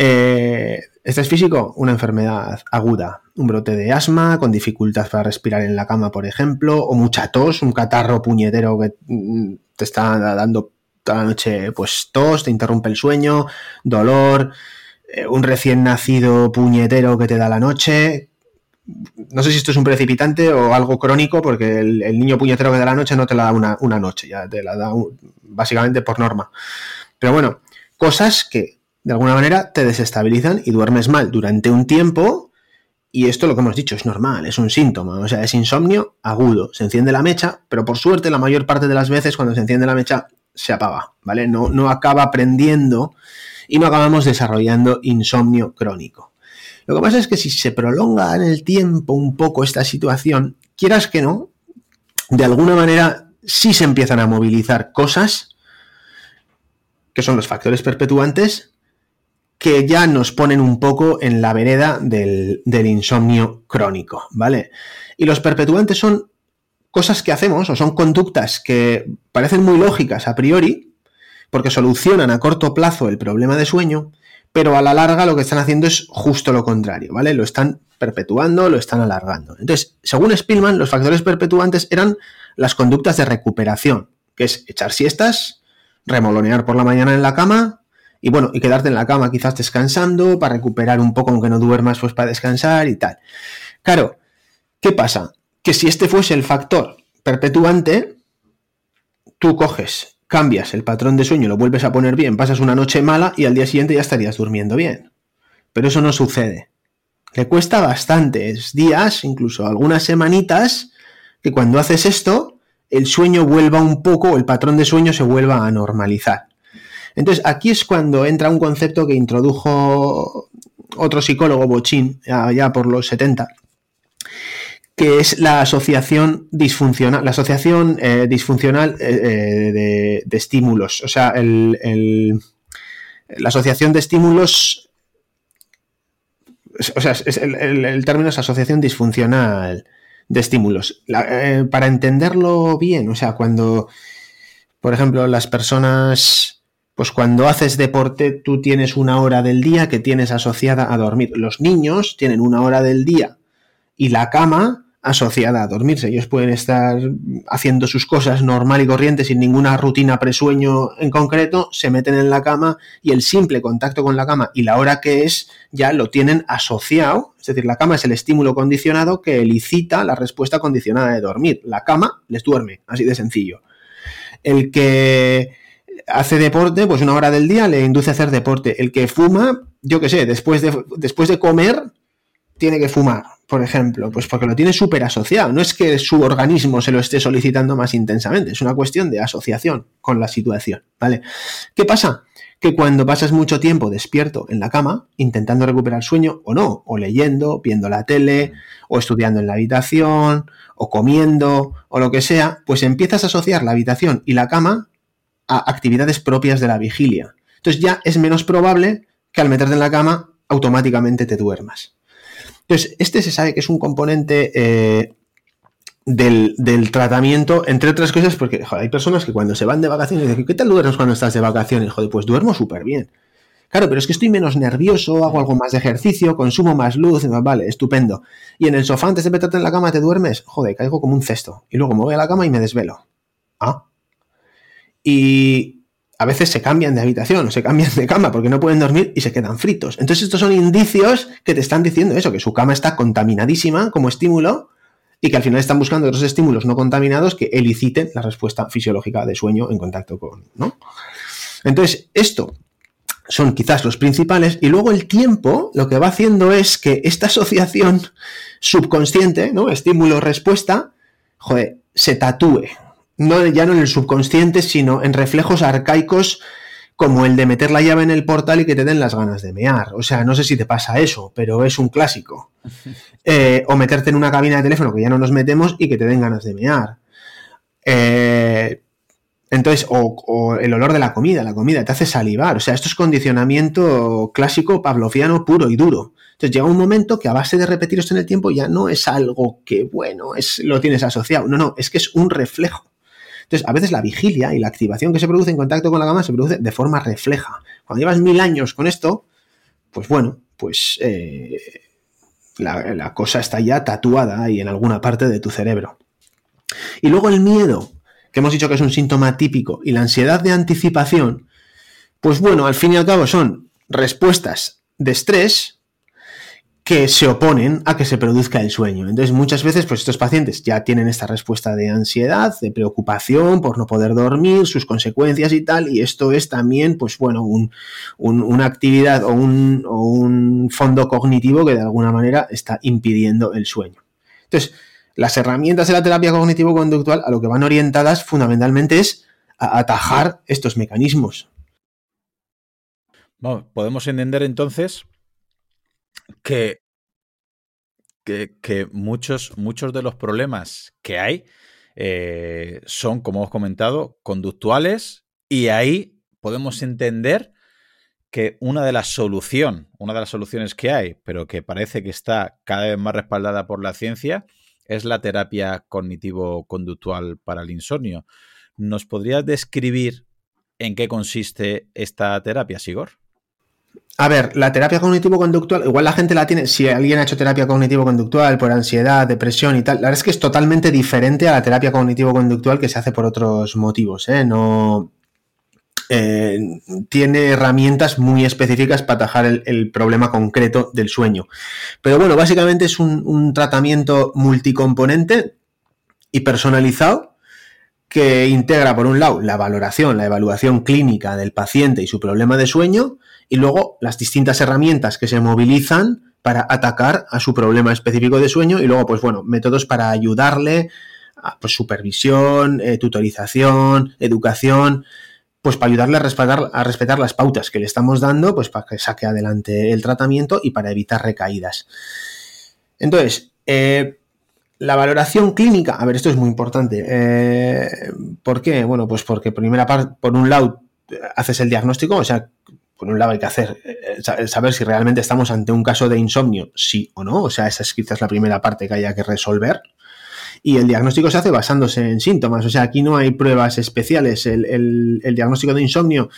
Eh, estrés físico, una enfermedad aguda, un brote de asma con dificultad para respirar en la cama, por ejemplo, o mucha tos, un catarro puñetero que mm, te está dando toda la noche, pues tos, te interrumpe el sueño, dolor, eh, un recién nacido puñetero que te da la noche. No sé si esto es un precipitante o algo crónico, porque el, niño puñetero que da la noche no te la da una, una noche, ya te la da básicamente por norma. Pero bueno, cosas que de alguna manera te desestabilizan y duermes mal durante un tiempo. Y esto lo que hemos dicho es normal, es un síntoma, o sea, es insomnio agudo. Se enciende la mecha, pero por suerte la mayor parte de las veces cuando se enciende la mecha se apaga, ¿vale? No, no acaba prendiendo y no acabamos desarrollando insomnio crónico. Lo que pasa es que si se prolonga en el tiempo un poco esta situación, quieras que no, de alguna manera sí se empiezan a movilizar cosas que son los factores perpetuantes, que ya nos ponen un poco en la vereda del, insomnio crónico, ¿vale? Y los perpetuantes son cosas que hacemos o son conductas que parecen muy lógicas a priori, porque solucionan a corto plazo el problema de sueño, pero a la larga lo que están haciendo es justo lo contrario, ¿vale? Lo están perpetuando, lo están alargando. Entonces, según Spillman, los factores perpetuantes eran las conductas de recuperación, que es echar siestas, remolonear por la mañana en la cama y bueno, y quedarte en la cama quizás descansando para recuperar un poco aunque no duermas pues para descansar y tal. Claro, ¿qué pasa? Que si este fuese el factor perpetuante, tú coges, cambias el patrón de sueño, lo vuelves a poner bien, pasas una noche mala y al día siguiente ya estarías durmiendo bien. Pero eso no sucede. Le cuesta bastantes días, incluso algunas semanitas, que cuando haces esto, el sueño vuelva un poco, el patrón de sueño se vuelva a normalizar. Entonces, aquí es cuando entra un concepto que introdujo otro psicólogo, Bochín, ya, por los 70, que es la asociación disfuncional, la asociación eh, disfuncional eh, eh, de, estímulos. O sea, la asociación de estímulos. O sea, el, término es asociación disfuncional de estímulos. Para entenderlo bien, o sea, cuando, por ejemplo, las personas, pues cuando haces deporte, tú tienes una hora del día que tienes asociada a dormir. Los niños tienen una hora del día y la cama asociada a dormirse. Ellos pueden estar haciendo sus cosas normal y corriente sin ninguna rutina presueño en concreto, se meten en la cama y el simple contacto con la cama y la hora que es ya lo tienen asociado. Es decir, la cama es el estímulo condicionado que elicita la respuesta condicionada de dormir. La cama les duerme, así de sencillo. El que hace deporte, pues una hora del día le induce a hacer deporte. El que fuma, yo qué sé, después de, después de comer, tiene que fumar por ejemplo? Pues porque lo tiene súper asociado. No es que su organismo se lo esté solicitando más intensamente, es una cuestión de asociación con la situación, ¿vale? ¿Qué pasa? Que cuando pasas mucho tiempo despierto en la cama, intentando recuperar sueño o no, o leyendo, viendo la tele, o estudiando en la habitación, o comiendo, o lo que sea, pues empiezas a asociar la habitación y la cama a actividades propias de la vigilia. Entonces ya es menos probable que al meterte en la cama automáticamente te duermas. Entonces, este se sabe que es un componente eh, del, tratamiento, entre otras cosas, porque hay personas que cuando se van de vacaciones dicen, ¿qué tal duermes cuando estás de vacaciones? Joder, pues duermo súper bien. Claro, pero es que estoy menos nervioso, hago algo más de ejercicio, consumo más luz, vale, estupendo. Y en el sofá antes de meterte en la cama te duermes, joder, caigo como un cesto. Y luego me voy a la cama y me desvelo. Ah. Y a veces se cambian de habitación o se cambian de cama porque no pueden dormir y se quedan fritos. Entonces estos son indicios que te están diciendo eso, que su cama está contaminadísima como estímulo y que al final están buscando otros estímulos no contaminados que eliciten la respuesta fisiológica de sueño en contacto con, ¿no? Entonces, esto son quizás los principales y luego el tiempo lo que va haciendo es que esta asociación subconsciente, ¿no? Estímulo-respuesta, joder, se tatúe. No, ya no en el subconsciente, sino en reflejos arcaicos como el de meter la llave en el portal y que te den las ganas de mear. O sea, no sé si te pasa eso, pero es un clásico. [laughs] Eh, o meterte en una cabina de teléfono que ya no nos metemos y que te den ganas de mear. Eh, entonces, o, el olor de la comida, la comida te hace salivar. O sea, esto es condicionamiento clásico pavloviano puro y duro. Entonces llega un momento que a base de repetir esto en el tiempo ya no es algo que, bueno, es, lo tienes asociado. No, no, es que es un reflejo. Entonces, a veces la vigilia y la activación que se produce en contacto con la gama se produce de forma refleja. Cuando llevas mil años con esto, pues bueno, pues eh, la, la cosa está ya tatuada ahí en alguna parte de tu cerebro. Y luego el miedo, que hemos dicho que es un síntoma típico, y la ansiedad de anticipación, pues bueno, al fin y al cabo son respuestas de estrés que se oponen a que se produzca el sueño. Entonces, muchas veces, pues estos pacientes ya tienen esta respuesta de ansiedad, de preocupación por no poder dormir, sus consecuencias y tal, y esto es también, pues bueno, una actividad o un, fondo cognitivo que de alguna manera está impidiendo el sueño. Entonces, las herramientas de la terapia cognitivo-conductual a lo que van orientadas fundamentalmente es a atajar estos mecanismos. podemos entender entonces que, que, muchos, muchos de los problemas que hay eh, son, como hemos comentado, conductuales y ahí podemos entender que una de las soluciones, una de las soluciones que hay, pero que parece que está cada vez más respaldada por la ciencia, es la terapia cognitivo-conductual para el insomnio. ¿Nos podrías describir en qué consiste esta terapia, Sigor? A ver, la terapia cognitivo-conductual, igual la gente la tiene, si alguien ha hecho terapia cognitivo-conductual por ansiedad, depresión y tal, la verdad es que es totalmente diferente a la terapia cognitivo-conductual que se hace por otros motivos, ¿eh? No, eh, tiene herramientas muy específicas para atajar el, problema concreto del sueño. Pero bueno, básicamente es un, tratamiento multicomponente y personalizado que integra, por un lado, la valoración, la evaluación clínica del paciente y su problema de sueño, y luego las distintas herramientas que se movilizan para atacar a su problema específico de sueño, y luego, pues bueno, métodos para ayudarle, a, pues supervisión, eh, tutorización, educación, pues para ayudarle a respetar, a respetar las pautas que le estamos dando, pues para que saque adelante el tratamiento y para evitar recaídas. Entonces, eh, la valoración clínica, a ver, esto es muy importante. Eh, ¿Por qué? Bueno, pues porque primera parte, por un lado, haces el diagnóstico, o sea, por un lado hay que hacer, eh, saber si realmente estamos ante un caso de insomnio, sí o no, o sea, esa es quizás la primera parte que haya que resolver y el diagnóstico se hace basándose en síntomas. O sea, aquí no hay pruebas especiales. El, diagnóstico de insomnio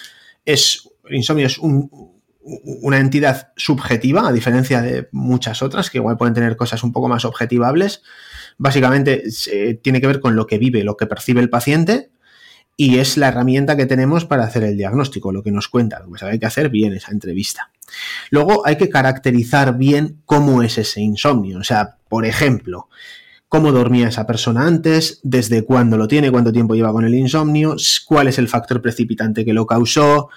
es, insomnio es una entidad subjetiva, a diferencia de muchas otras que igual pueden tener cosas un poco más objetivables. Básicamente tiene que ver con lo que vive, lo que percibe el paciente y es la herramienta que tenemos para hacer el diagnóstico, lo que nos cuenta. Pues hay que hacer bien esa entrevista. Luego hay que caracterizar bien cómo es ese insomnio. O sea, por ejemplo, cómo dormía esa persona antes, desde cuándo lo tiene, cuánto tiempo lleva con el insomnio, cuál es el factor precipitante que lo causó.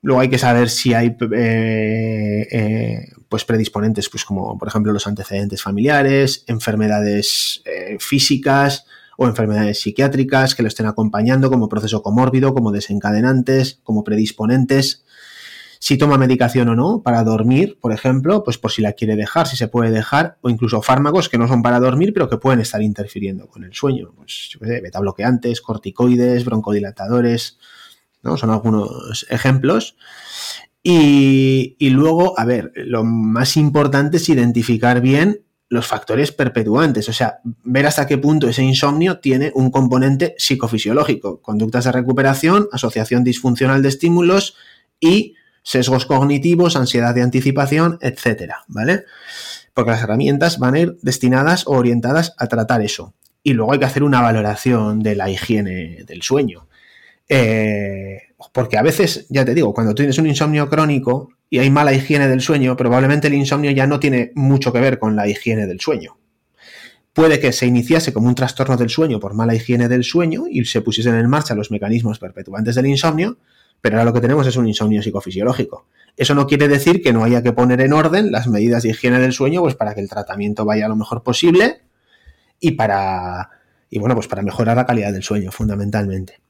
Luego hay que saber si hay eh, eh, pues predisponentes, pues como por ejemplo los antecedentes familiares, enfermedades eh, físicas o enfermedades psiquiátricas que lo estén acompañando como proceso comórbido, como desencadenantes, como predisponentes si toma medicación o no para dormir, por ejemplo, pues por si la quiere dejar, si se puede dejar, o incluso fármacos que no son para dormir, pero que pueden estar interfiriendo con el sueño. Pues, sé, betabloqueantes, corticoides, broncodilatadores, ¿no? Son algunos ejemplos. Y, luego, a ver, lo más importante es identificar bien los factores perpetuantes, o sea, ver hasta qué punto ese insomnio tiene un componente psicofisiológico, conductas de recuperación, asociación disfuncional de estímulos y sesgos cognitivos, ansiedad de anticipación, etcétera, ¿vale? Porque las herramientas van a ir destinadas o orientadas a tratar eso. Y luego hay que hacer una valoración de la higiene del sueño. Eh, porque a veces, ya te digo, cuando tienes un insomnio crónico y hay mala higiene del sueño, probablemente el insomnio ya no tiene mucho que ver con la higiene del sueño. Puede que se iniciase como un trastorno del sueño por mala higiene del sueño y se pusiesen en marcha los mecanismos perpetuantes del insomnio, pero ahora lo que tenemos es un insomnio psicofisiológico. Eso no quiere decir que no haya que poner en orden las medidas de higiene del sueño, pues para que el tratamiento vaya lo mejor posible y para, y bueno, pues para mejorar la calidad del sueño, fundamentalmente.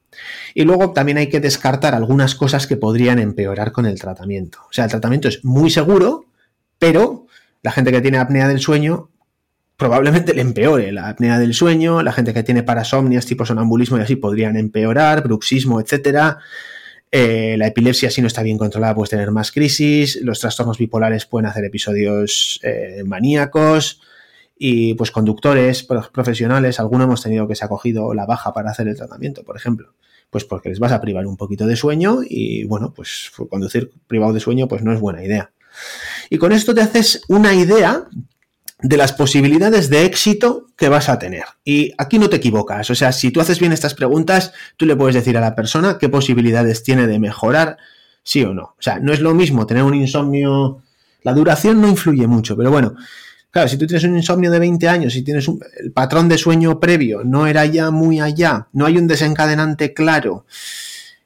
Y luego también hay que descartar algunas cosas que podrían empeorar con el tratamiento. O sea, el tratamiento es muy seguro, pero la gente que tiene apnea del sueño probablemente le empeore la apnea del sueño, la gente que tiene parasomnias tipo sonambulismo y así podrían empeorar, bruxismo, etcétera. Eh, la epilepsia, si no está bien controlada, puede tener más crisis. Los trastornos bipolares pueden hacer episodios eh, maníacos. Y pues conductores profesionales, algunos hemos tenido que se ha cogido la baja para hacer el tratamiento, por ejemplo. Pues porque les vas a privar un poquito de sueño y bueno, pues conducir privado de sueño pues no es buena idea. Y con esto te haces una idea de las posibilidades de éxito que vas a tener. Y aquí no te equivocas. O sea, si tú haces bien estas preguntas, tú le puedes decir a la persona qué posibilidades tiene de mejorar, sí o no. O sea, no es lo mismo tener un insomnio. La duración no influye mucho, pero bueno. Claro, si tú tienes un insomnio de 20 años y tienes un, el patrón de sueño previo no era ya muy allá, no hay un desencadenante claro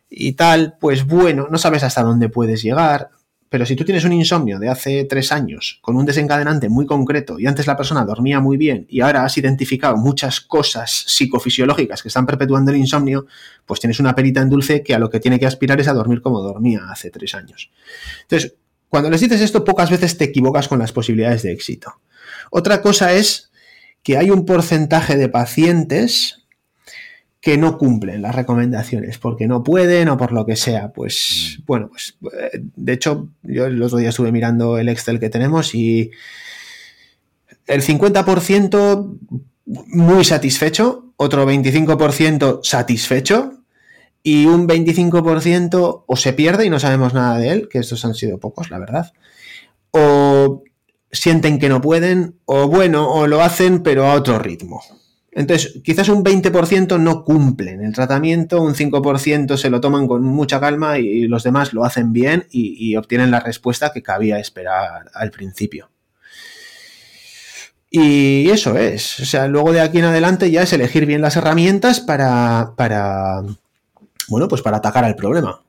y tal, pues bueno, no sabes hasta dónde puedes llegar, pero si tú tienes un insomnio de hace tres años con un desencadenante muy concreto y antes la persona dormía muy bien y ahora has identificado muchas cosas psicofisiológicas que están perpetuando el insomnio, pues tienes una perita en dulce que a lo que tiene que aspirar es a dormir como dormía hace tres años. Entonces, cuando les dices esto, pocas veces te equivocas con las posibilidades de éxito. Otra cosa es que hay un porcentaje de pacientes que no cumplen las recomendaciones porque no pueden o por lo que sea. Pues mm. bueno, pues de hecho yo el otro día estuve mirando el Excel que tenemos y el 50% muy satisfecho, otro 25% satisfecho y un 25% o se pierde y no sabemos nada de él, que estos han sido pocos, la verdad, o sienten que no pueden, o bueno, o lo hacen pero a otro ritmo. Entonces, quizás un 20% no cumplen el tratamiento, un 5% se lo toman con mucha calma y los demás lo hacen bien y, obtienen la respuesta que cabía esperar al principio. Y eso es. O sea, luego de aquí en adelante ya es elegir bien las herramientas para, para bueno, pues para atacar al problema.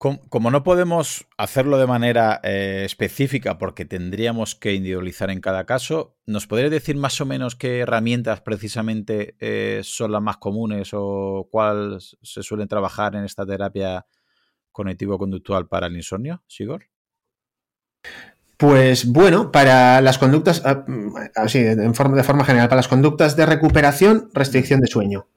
Como, no podemos hacerlo de manera eh, específica porque tendríamos que individualizar en cada caso, ¿nos podrías decir más o menos qué herramientas precisamente eh, son las más comunes o cuáles se suelen trabajar en esta terapia cognitivo-conductual para el insomnio, Sigor? Pues bueno, para las conductas, ah, así de forma, de forma general, para las conductas de recuperación, restricción de sueño.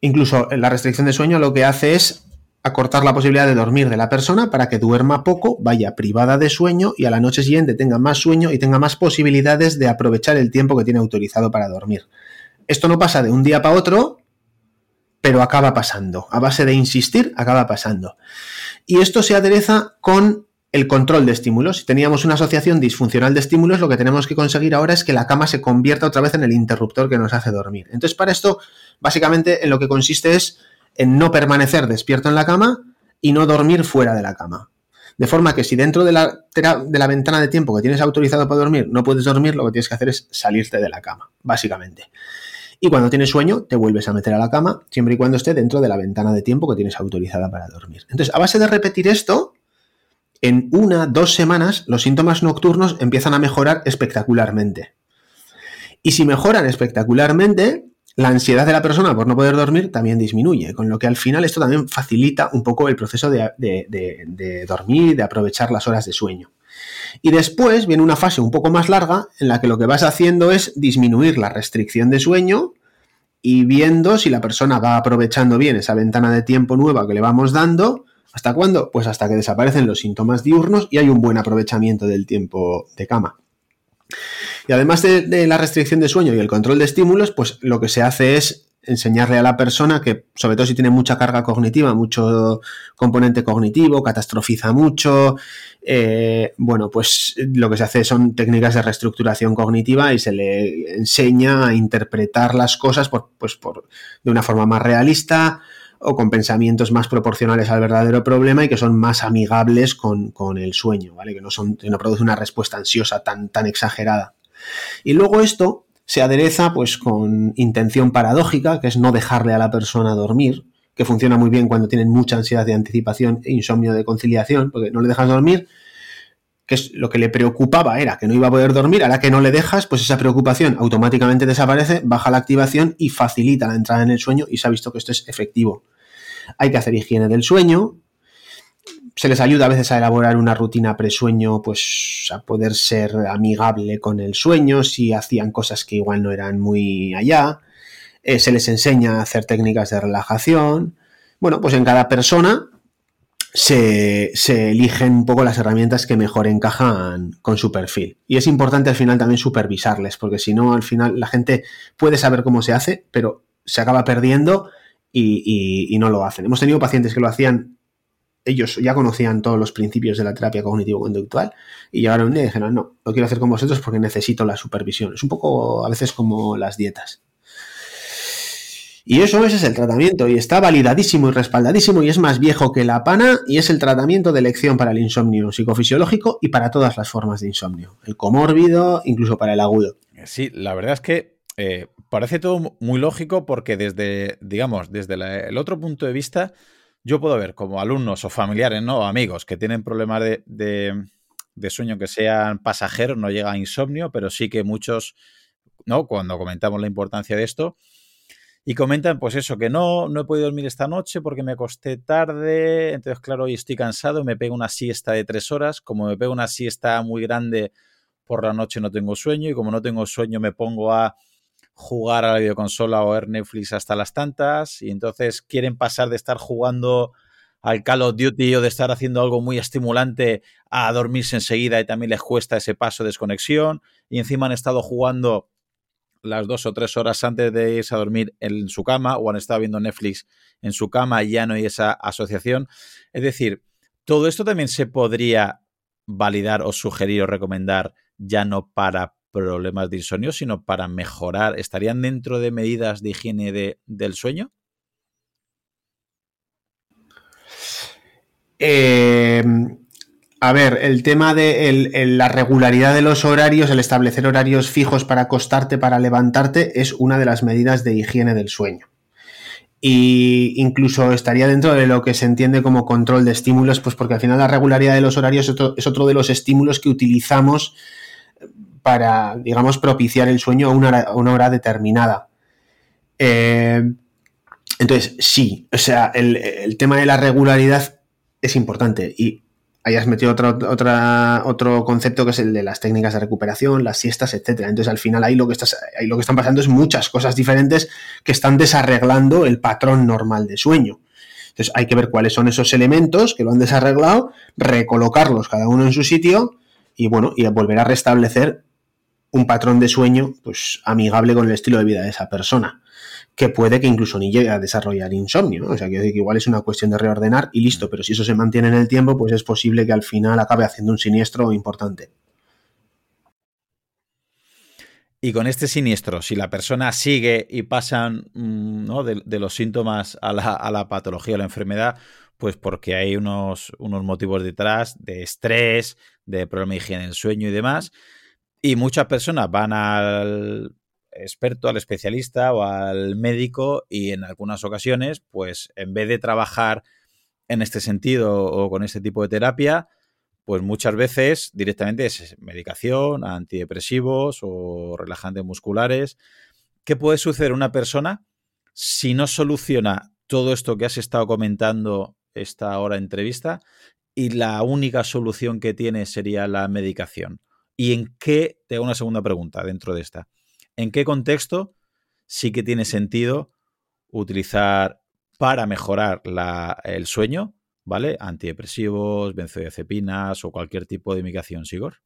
Incluso la restricción de sueño lo que hace es acortar la posibilidad de dormir de la persona para que duerma poco, vaya privada de sueño y a la noche siguiente tenga más sueño y tenga más posibilidades de aprovechar el tiempo que tiene autorizado para dormir. Esto no pasa de un día para otro, pero acaba pasando. A base de insistir, acaba pasando. Y esto se adereza con el control de estímulos. Si teníamos una asociación disfuncional de estímulos, lo que tenemos que conseguir ahora es que la cama se convierta otra vez en el interruptor que nos hace dormir. Entonces, para esto, básicamente en lo que consiste es en no permanecer despierto en la cama y no dormir fuera de la cama. De forma que si dentro de la, de la ventana de tiempo que tienes autorizado para dormir no puedes dormir, lo que tienes que hacer es salirte de la cama, básicamente. Y cuando tienes sueño, te vuelves a meter a la cama, siempre y cuando esté dentro de la ventana de tiempo que tienes autorizada para dormir. Entonces, a base de repetir esto, en una, dos semanas, los síntomas nocturnos empiezan a mejorar espectacularmente. Y si mejoran espectacularmente, la ansiedad de la persona por no poder dormir también disminuye, con lo que al final esto también facilita un poco el proceso de, de, dormir, de aprovechar las horas de sueño. Y después viene una fase un poco más larga en la que lo que vas haciendo es disminuir la restricción de sueño y viendo si la persona va aprovechando bien esa ventana de tiempo nueva que le vamos dando. ¿Hasta cuándo? Pues hasta que desaparecen los síntomas diurnos y hay un buen aprovechamiento del tiempo de cama. Y además de, la restricción de sueño y el control de estímulos, pues lo que se hace es enseñarle a la persona que, sobre todo si tiene mucha carga cognitiva, mucho componente cognitivo, catastrofiza mucho, eh, bueno, pues lo que se hace son técnicas de reestructuración cognitiva y se le enseña a interpretar las cosas pues por, de una forma más realista o con pensamientos más proporcionales al verdadero problema y que son más amigables con, el sueño, ¿vale? Que no, son, que no produce una respuesta ansiosa tan, tan exagerada. Y luego esto se adereza pues con intención paradójica, que es no dejarle a la persona dormir, que funciona muy bien cuando tienen mucha ansiedad de anticipación e insomnio de conciliación, porque no le dejas dormir, que es lo que le preocupaba era que no iba a poder dormir, ahora que no le dejas, pues esa preocupación automáticamente desaparece, baja la activación y facilita la entrada en el sueño y se ha visto que esto es efectivo. Hay que hacer higiene del sueño, se les ayuda a veces a elaborar una rutina presueño, pues a poder ser amigable con el sueño, si hacían cosas que igual no eran muy allá. Eh, se les enseña a hacer técnicas de relajación. Bueno, pues en cada persona se, se, eligen un poco las herramientas que mejor encajan con su perfil. Y es importante al final también supervisarles, porque si no, al final la gente puede saber cómo se hace, pero se acaba perdiendo y, y no lo hacen. Hemos tenido pacientes que lo hacían ellos ya conocían todos los principios de la terapia cognitivo-conductual y llegaron un día y dijeron, no, lo quiero hacer con vosotros porque necesito la supervisión. Es un poco a veces como las dietas. Y eso ese es el tratamiento y está validadísimo y respaldadísimo y es más viejo que la pana y es el tratamiento de elección para el insomnio psicofisiológico y para todas las formas de insomnio. El comórbido, incluso para el agudo. Sí, la verdad es que eh, parece todo muy lógico porque desde, digamos, desde el otro punto de vista, yo puedo ver como alumnos o familiares, ¿no? O amigos que tienen problemas de, sueño que sean pasajeros, no llega a insomnio, pero sí que muchos, ¿no? Cuando comentamos la importancia de esto, y comentan, pues eso, que no, no he podido dormir esta noche porque me acosté tarde, entonces claro, hoy estoy cansado, me pego una siesta de tres horas, como me pego una siesta muy grande por la noche no tengo sueño y como no tengo sueño me pongo a jugar a la videoconsola o ver Netflix hasta las tantas y entonces quieren pasar de estar jugando al Call of Duty o de estar haciendo algo muy estimulante a dormirse enseguida y también les cuesta ese paso de desconexión y encima han estado jugando las dos o tres horas antes de irse a dormir en su cama o han estado viendo Netflix en su cama y ya no hay esa asociación. Es decir, todo esto también se podría validar o sugerir o recomendar ya no para problemas de insomnio, sino para mejorar. ¿Estarían dentro de medidas de higiene del sueño? Em, a ver, el tema de la regularidad de los horarios, el establecer horarios fijos para acostarte, para levantarte, es una de las medidas de higiene del sueño. Y incluso estaría dentro de lo que se entiende como control de estímulos, pues porque al final la regularidad de los horarios es otro de los estímulos que utilizamos para, digamos, propiciar el sueño a una hora, determinada. Eh, entonces, sí, o sea, el, tema de la regularidad es importante y hayas metido otro, otra, otro concepto que es el de las técnicas de recuperación, las siestas, etcétera. Entonces, al final ahí lo que estás, ahí lo que están pasando es muchas cosas diferentes que están desarreglando el patrón normal de sueño. Entonces, hay que ver cuáles son esos elementos que lo han desarreglado, recolocarlos cada uno en su sitio y bueno, y volver a restablecer un patrón de sueño pues amigable con el estilo de vida de esa persona que puede que incluso ni llegue a desarrollar insomnio. O sea, que igual es una cuestión de reordenar y listo, pero si eso se mantiene en el tiempo, pues es posible que al final acabe haciendo un siniestro importante. Y con este siniestro, si la persona sigue y pasan mm, de, los síntomas a la, a la, patología o la enfermedad, pues porque hay unos, unos motivos detrás de estrés, de problema de higiene del sueño y demás, y muchas personas van al experto, al especialista o al médico y en algunas ocasiones, pues en vez de trabajar en este sentido o con este tipo de terapia, pues muchas veces directamente es medicación, antidepresivos o relajantes musculares. ¿Qué puede suceder una persona si no soluciona todo esto que has estado comentando esta hora entrevista y la única solución que tiene sería la medicación? ¿Y en qué, te hago una segunda pregunta dentro de esta, en qué contexto sí que tiene sentido utilizar para mejorar el sueño, ¿vale? Antidepresivos, benzodiazepinas o cualquier tipo de medicación, Sigor?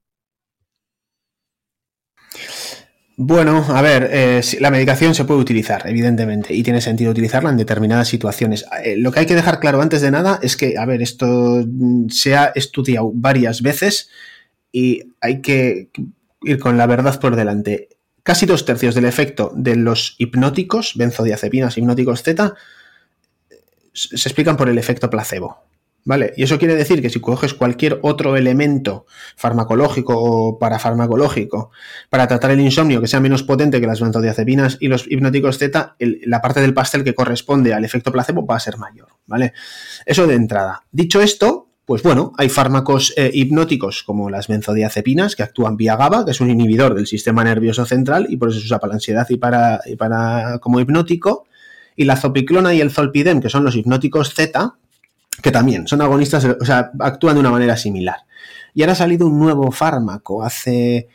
Bueno, a ver, eh, la medicación se puede utilizar, evidentemente, y tiene sentido utilizarla en determinadas situaciones. Eh, lo que hay que dejar claro antes de nada es que, a ver, esto se ha estudiado varias veces y hay que ir con la verdad por delante. Casi dos tercios del efecto de los hipnóticos, benzodiazepinas, hipnóticos Z, se explican por el efecto placebo. ¿Vale? Y eso quiere decir que si coges cualquier otro elemento farmacológico o parafarmacológico para tratar el insomnio que sea menos potente que las benzodiazepinas y los hipnóticos Z, la parte del pastel que corresponde al efecto placebo va a ser mayor, ¿vale? Eso de entrada. Dicho esto, pues bueno, hay fármacos eh, hipnóticos como las benzodiazepinas que actúan vía GABA, que es un inhibidor del sistema nervioso central y por eso se usa para la ansiedad y para, como hipnótico. Y la zopiclona y el zolpidem, que son los hipnóticos Z, que también son agonistas, o sea, actúan de una manera similar. Y ahora ha salido un nuevo fármaco. Hace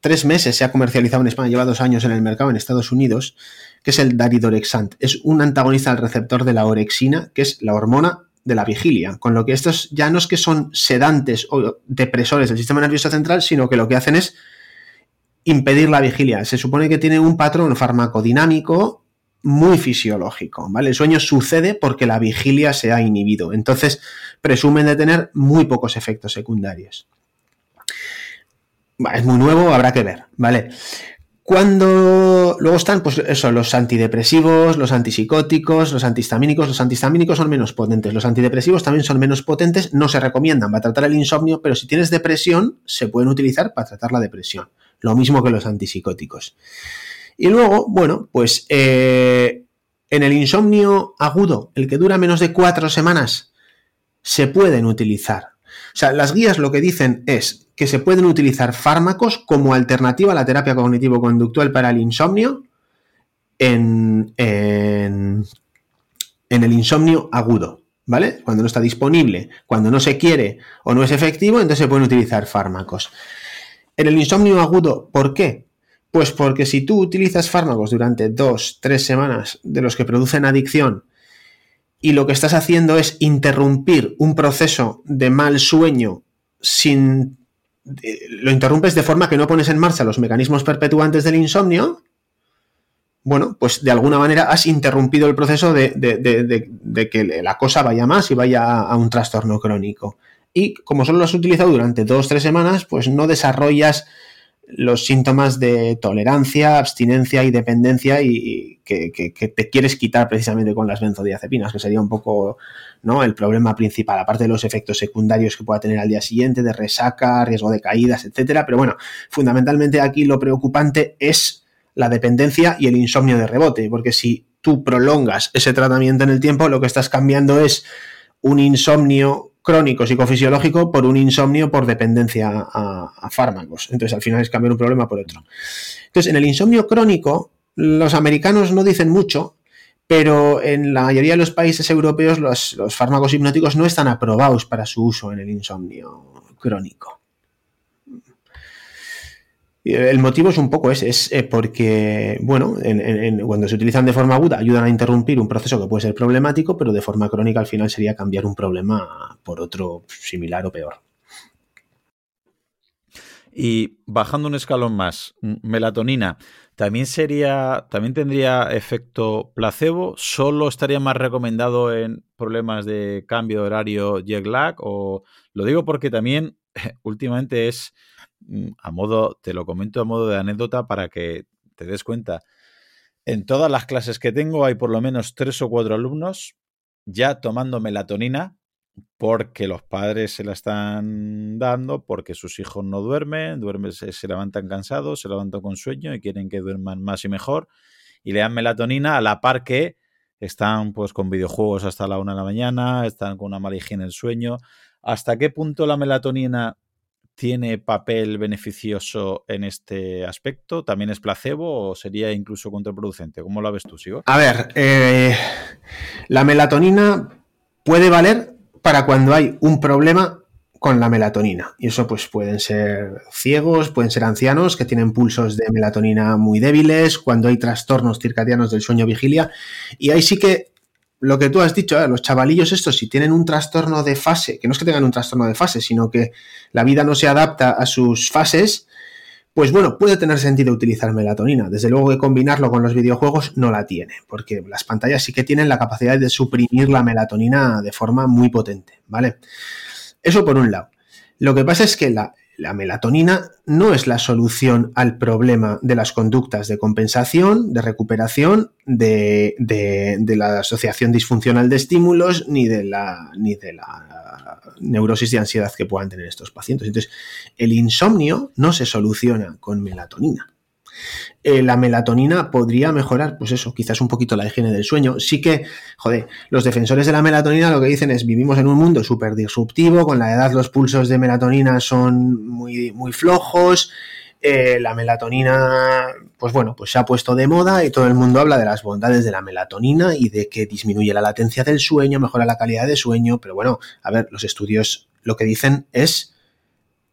tres meses se ha comercializado en España, lleva dos años en el mercado en Estados Unidos, que es el daridorexant. Es un antagonista al receptor de la orexina, que es la hormona de la vigilia. Con lo que estos ya no es que son sedantes o depresores del sistema nervioso central, sino que lo que hacen es impedir la vigilia. Se supone que tiene un patrón farmacodinámico muy fisiológico, ¿vale? El sueño sucede porque la vigilia se ha inhibido, entonces presumen de tener muy pocos efectos secundarios. Es muy nuevo, habrá que ver, ¿vale? Cuando luego están, pues eso, los antidepresivos, los antipsicóticos, los antihistamínicos. Los antihistamínicos son menos potentes. Los antidepresivos también son menos potentes. No se recomiendan para tratar el insomnio, pero si tienes depresión, se pueden utilizar para tratar la depresión. Lo mismo que los antipsicóticos. Y luego, bueno, pues eh, en el insomnio agudo, el que dura menos de cuatro semanas, se pueden utilizar. O sea, las guías lo que dicen es que se pueden utilizar fármacos como alternativa a la terapia cognitivo-conductual para el insomnio en, en, el insomnio agudo. ¿Vale? Cuando no está disponible, cuando no se quiere o no es efectivo, entonces se pueden utilizar fármacos. En el insomnio agudo, ¿por qué? Pues porque si tú utilizas fármacos durante dos, tres semanas de los que producen adicción y lo que estás haciendo es interrumpir un proceso de mal sueño sin... Eh, lo interrumpes de forma que no pones en marcha los mecanismos perpetuantes del insomnio, bueno, pues de alguna manera has interrumpido el proceso de, que la cosa vaya más y vaya a un trastorno crónico. Y como solo lo has utilizado durante dos, tres semanas, pues no desarrollas los síntomas de tolerancia, abstinencia y dependencia y, que, te quieres quitar precisamente con las benzodiazepinas, que sería un poco ¿no? el problema principal, aparte de los efectos secundarios que pueda tener al día siguiente, de resaca, riesgo de caídas, etcétera. Pero bueno, fundamentalmente aquí lo preocupante es la dependencia y el insomnio de rebote, porque si tú prolongas ese tratamiento en el tiempo, lo que estás cambiando es un insomnio crónico psicofisiológico por un insomnio por dependencia a, fármacos. Entonces, al final es cambiar un problema por otro. Entonces, en el insomnio crónico, los americanos no dicen mucho, pero en la mayoría de los países europeos los, los fármacos hipnóticos no están aprobados para su uso en el insomnio crónico. El motivo es un poco ese, es eh, porque, bueno, cuando se utilizan de forma aguda ayudan a interrumpir un proceso que puede ser problemático, pero de forma crónica al final sería cambiar un problema por otro similar o peor. Y bajando un escalón más, melatonina, ¿también sería, también tendría efecto placebo? ¿Solo estaría más recomendado en problemas de cambio de horario jet lag? O lo digo porque también [laughs] últimamente es Mm, a modo, te lo comento a modo de anécdota para que te des cuenta. En todas las clases que tengo hay por lo menos tres o cuatro alumnos ya tomando melatonina porque los padres se la están dando, porque sus hijos no duermen, duermen se, levantan cansados, se levantan con sueño y quieren que duerman más y mejor, y le dan melatonina a la par que están pues con videojuegos hasta la una de la mañana, están con una mala higiene del sueño. ¿Hasta qué punto la melatonina tiene papel beneficioso en este aspecto? ¿También es placebo o sería incluso contraproducente? ¿Cómo lo ves tú, Sigo? A ver, eh, la melatonina puede valer para cuando hay un problema con la melatonina. Y eso pues pueden ser ciegos, pueden ser ancianos que tienen pulsos de melatonina muy débiles, cuando hay trastornos circadianos del sueño vigilia. Y ahí sí que lo que tú has dicho, ¿eh? los chavalillos estos, si tienen un trastorno de fase, que no es que tengan un trastorno de fase, sino que la vida no se adapta a sus fases, pues bueno, puede tener sentido utilizar melatonina. Desde luego que combinarlo con los videojuegos no la tiene, porque las pantallas sí que tienen la capacidad de suprimir la melatonina de forma muy potente, ¿vale? Eso por un lado. Lo que pasa es que la, la melatonina no es la solución al problema de las conductas de compensación, de recuperación, de, la asociación disfuncional de estímulos, ni de, la, ni de la neurosis de ansiedad que puedan tener estos pacientes. Entonces, el insomnio no se soluciona con melatonina. Eh, la melatonina podría mejorar, pues eso, quizás un poquito la higiene del sueño. Sí que, joder, los defensores de la melatonina lo que dicen es vivimos en un mundo súper disruptivo, con la edad los pulsos de melatonina son muy, muy flojos. Eh, la melatonina, pues bueno, pues se ha puesto de moda y todo el mundo habla de las bondades de la melatonina y de que disminuye la latencia del sueño, mejora la calidad de sueño, pero bueno, a ver, los estudios lo que dicen es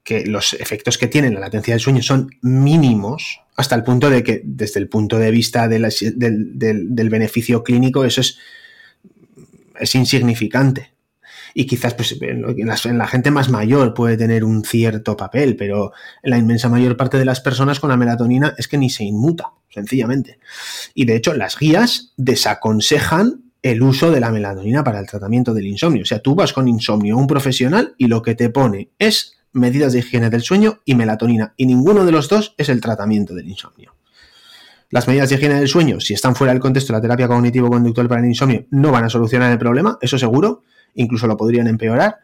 que los efectos que tiene la latencia del sueño son mínimos, hasta el punto de que, desde el punto de vista del, beneficio clínico, eso es, es insignificante. Y quizás pues, en, la, gente más mayor puede tener un cierto papel, pero en la inmensa mayor parte de las personas con la melatonina es que ni se inmuta, sencillamente. Y de hecho, las guías desaconsejan el uso de la melatonina para el tratamiento del insomnio. O sea, tú vas con insomnio a un profesional y lo que te pone es medidas de higiene del sueño y melatonina. Y ninguno de los dos es el tratamiento del insomnio. Las medidas de higiene del sueño, si están fuera del contexto de la terapia cognitivo-conductual para el insomnio, no van a solucionar el problema, eso seguro, incluso lo podrían empeorar.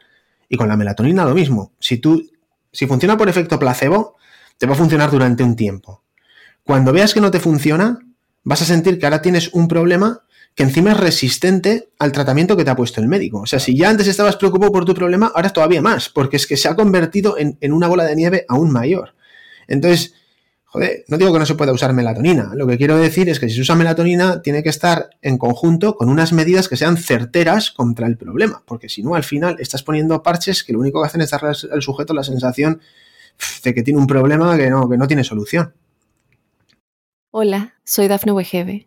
Y con la melatonina lo mismo. Si tú, si funciona por efecto placebo, te va a funcionar durante un tiempo. Cuando veas que no te funciona, vas a sentir que ahora tienes un problema que encima es resistente al tratamiento que te ha puesto el médico. O sea, si ya antes estabas preocupado por tu problema, ahora es todavía más, porque es que se ha convertido en, una bola de nieve aún mayor. Entonces, joder, no digo que no se pueda usar melatonina. Lo que quiero decir es que si se usa melatonina, tiene que estar en conjunto con unas medidas que sean certeras contra el problema, porque si no, al final estás poniendo parches que lo único que hacen es darle al sujeto la sensación de que tiene un problema que no, que no tiene solución. Hola, soy Dafne Wegebe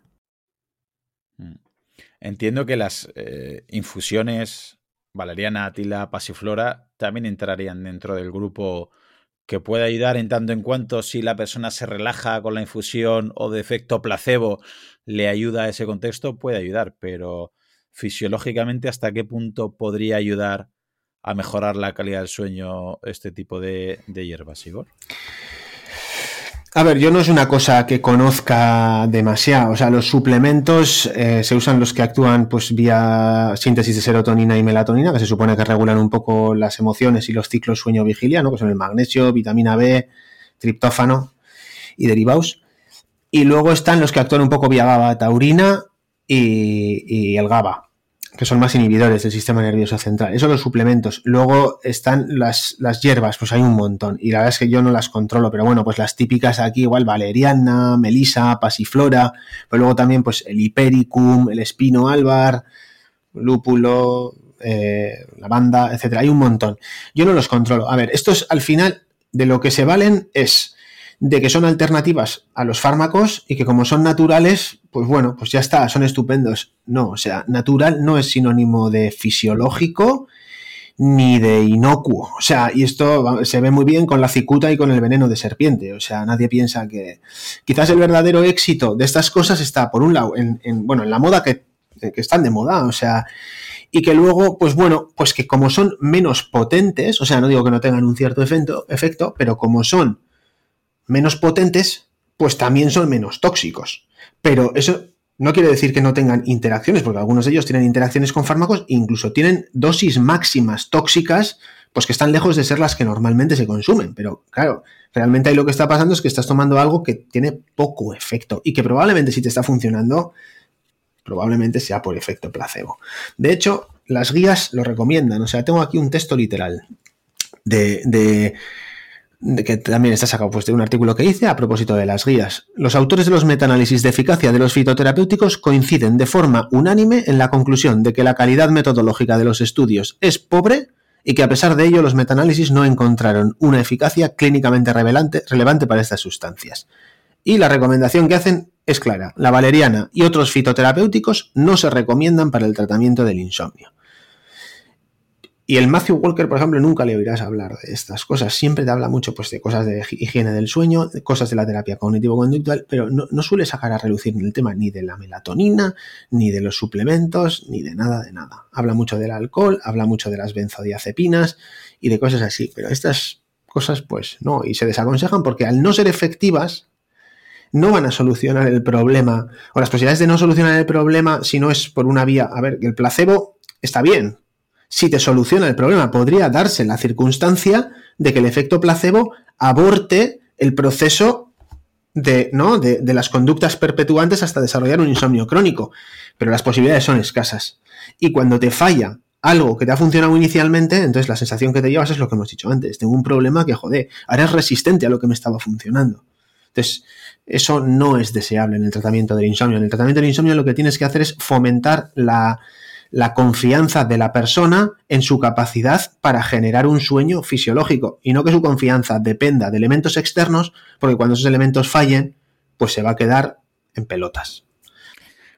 Entiendo que las eh, infusiones valeriana, atila, pasiflora también entrarían dentro del grupo que puede ayudar en tanto en cuanto si la persona se relaja con la infusión o de efecto placebo le ayuda a ese contexto, puede ayudar, pero fisiológicamente hasta qué punto podría ayudar a mejorar la calidad del sueño este tipo de, de hierbas, Igor? A ver, yo no es una cosa que conozca demasiado. O sea, los suplementos eh, se usan los que actúan pues vía síntesis de serotonina y melatonina, que se supone que regulan un poco las emociones y los ciclos sueño-vigilia, ¿no? Que son el magnesio, vitamina B, triptófano y derivados. Y luego están los que actúan un poco vía GABA taurina y, y el GABA que son más inhibidores del sistema nervioso central. Eso los suplementos. Luego están las, las, hierbas, pues hay un montón. Y la verdad es que yo no las controlo, pero bueno, pues las típicas aquí, igual valeriana, melisa, pasiflora, pero luego también pues el hipericum, el espino álvar, lúpulo, eh, lavanda, etcétera. Hay un montón. Yo no los controlo. A ver, estos al final de lo que se valen es de que son alternativas a los fármacos y que como son naturales, pues bueno, pues ya está, son estupendos. No, o sea, natural no es sinónimo de fisiológico ni de inocuo. O sea, y esto se ve muy bien con la cicuta y con el veneno de serpiente. O sea, nadie piensa que quizás el verdadero éxito de estas cosas está, por un lado, en, bueno, en la moda que, que están de moda. O sea, y que luego, pues bueno, pues que como son menos potentes, o sea, no digo que no tengan un cierto efecto, efecto pero como son menos potentes, pues también son menos tóxicos. Pero eso no quiere decir que no tengan interacciones, porque algunos de ellos tienen interacciones con fármacos e incluso tienen dosis máximas tóxicas, pues que están lejos de ser las que normalmente se consumen. Pero claro, realmente ahí lo que está pasando es que estás tomando algo que tiene poco efecto y que probablemente si te está funcionando, probablemente sea por efecto placebo. De hecho, las guías lo recomiendan. O sea, tengo aquí un texto literal de que también está sacado pues, de un artículo que hice a propósito de las guías. Los autores de los metaanálisis de eficacia de los fitoterapéuticos coinciden de forma unánime en la conclusión de que la calidad metodológica de los estudios es pobre y que a pesar de ello los metaanálisis no encontraron una eficacia clínicamente relevante para estas sustancias. Y la recomendación que hacen es clara. La valeriana y otros fitoterapéuticos no se recomiendan para el tratamiento del insomnio. Y el Matthew Walker, por ejemplo, nunca le oirás hablar de estas cosas. Siempre te habla mucho pues, de cosas de higiene del sueño, de cosas de la terapia cognitivo-conductual, pero no, suele sacar a relucir el tema ni de la melatonina, ni de los suplementos, ni de nada de nada. Habla mucho del alcohol, habla mucho de las benzodiazepinas y de cosas así, pero estas cosas pues no, y se desaconsejan porque al no ser efectivas, no van a solucionar el problema, o las posibilidades de no solucionar el problema si no es por una vía, a ver, el placebo está bien, si te soluciona el problema. Podría darse la circunstancia de que el efecto placebo aborte el proceso de, ¿no? de, las conductas perpetuantes hasta desarrollar un insomnio crónico. Pero las posibilidades son escasas. Y cuando te falla algo que te ha funcionado inicialmente, entonces la sensación que te llevas es lo que hemos dicho antes. Tengo un problema que, joder, ahora es resistente a lo que me estaba funcionando. Entonces, eso no es deseable en el tratamiento del insomnio. En el tratamiento del insomnio lo que tienes que hacer es fomentar la, la confianza de la persona en su capacidad para generar un sueño fisiológico y no que su confianza dependa de elementos externos, porque cuando esos elementos fallen, pues se va a quedar en pelotas.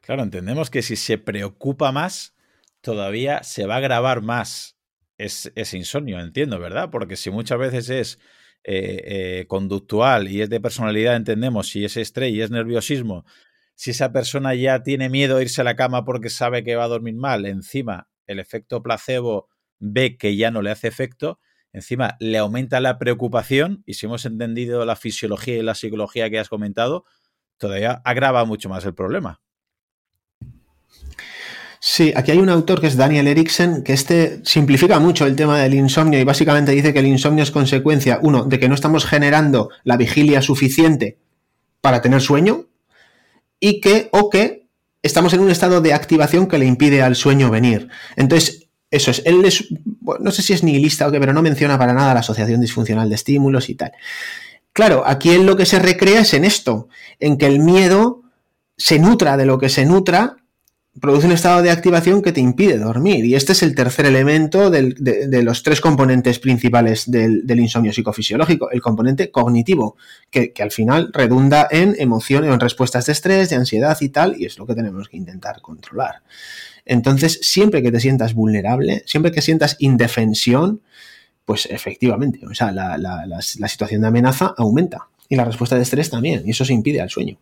Claro, entendemos que si se preocupa más, todavía se va a agravar más ese, insomnio, entiendo, ¿verdad? Porque si muchas veces es eh, eh, conductual y es de personalidad, entendemos, si es estrés y es nerviosismo, si esa persona ya tiene miedo a irse a la cama porque sabe que va a dormir mal, encima el efecto placebo ve que ya no le hace efecto, encima le aumenta la preocupación y si hemos entendido la fisiología y la psicología que has comentado, todavía agrava mucho más el problema. Sí, aquí hay un autor que es Daniel Eriksen, que este simplifica mucho el tema del insomnio y básicamente dice que el insomnio es consecuencia, uno, de que no estamos generando la vigilia suficiente para tener sueño, y que, o que, estamos en un estado de activación que le impide al sueño venir. Entonces, eso es, él es, no sé si es nihilista o qué, pero no menciona para nada la asociación disfuncional de estímulos y tal. Claro, aquí él lo que se recrea es en esto, en que el miedo se nutra de lo que se nutra produce un estado de activación que te impide dormir. Y este es el tercer elemento de, los tres componentes principales del, insomnio psicofisiológico, el componente cognitivo, que, al final redunda en emociones o en respuestas de estrés, de ansiedad y tal, y es lo que tenemos que intentar controlar. Entonces, siempre que te sientas vulnerable, siempre que sientas indefensión, pues efectivamente, o sea, la, la situación de amenaza aumenta y la respuesta de estrés también, y eso se impide al sueño.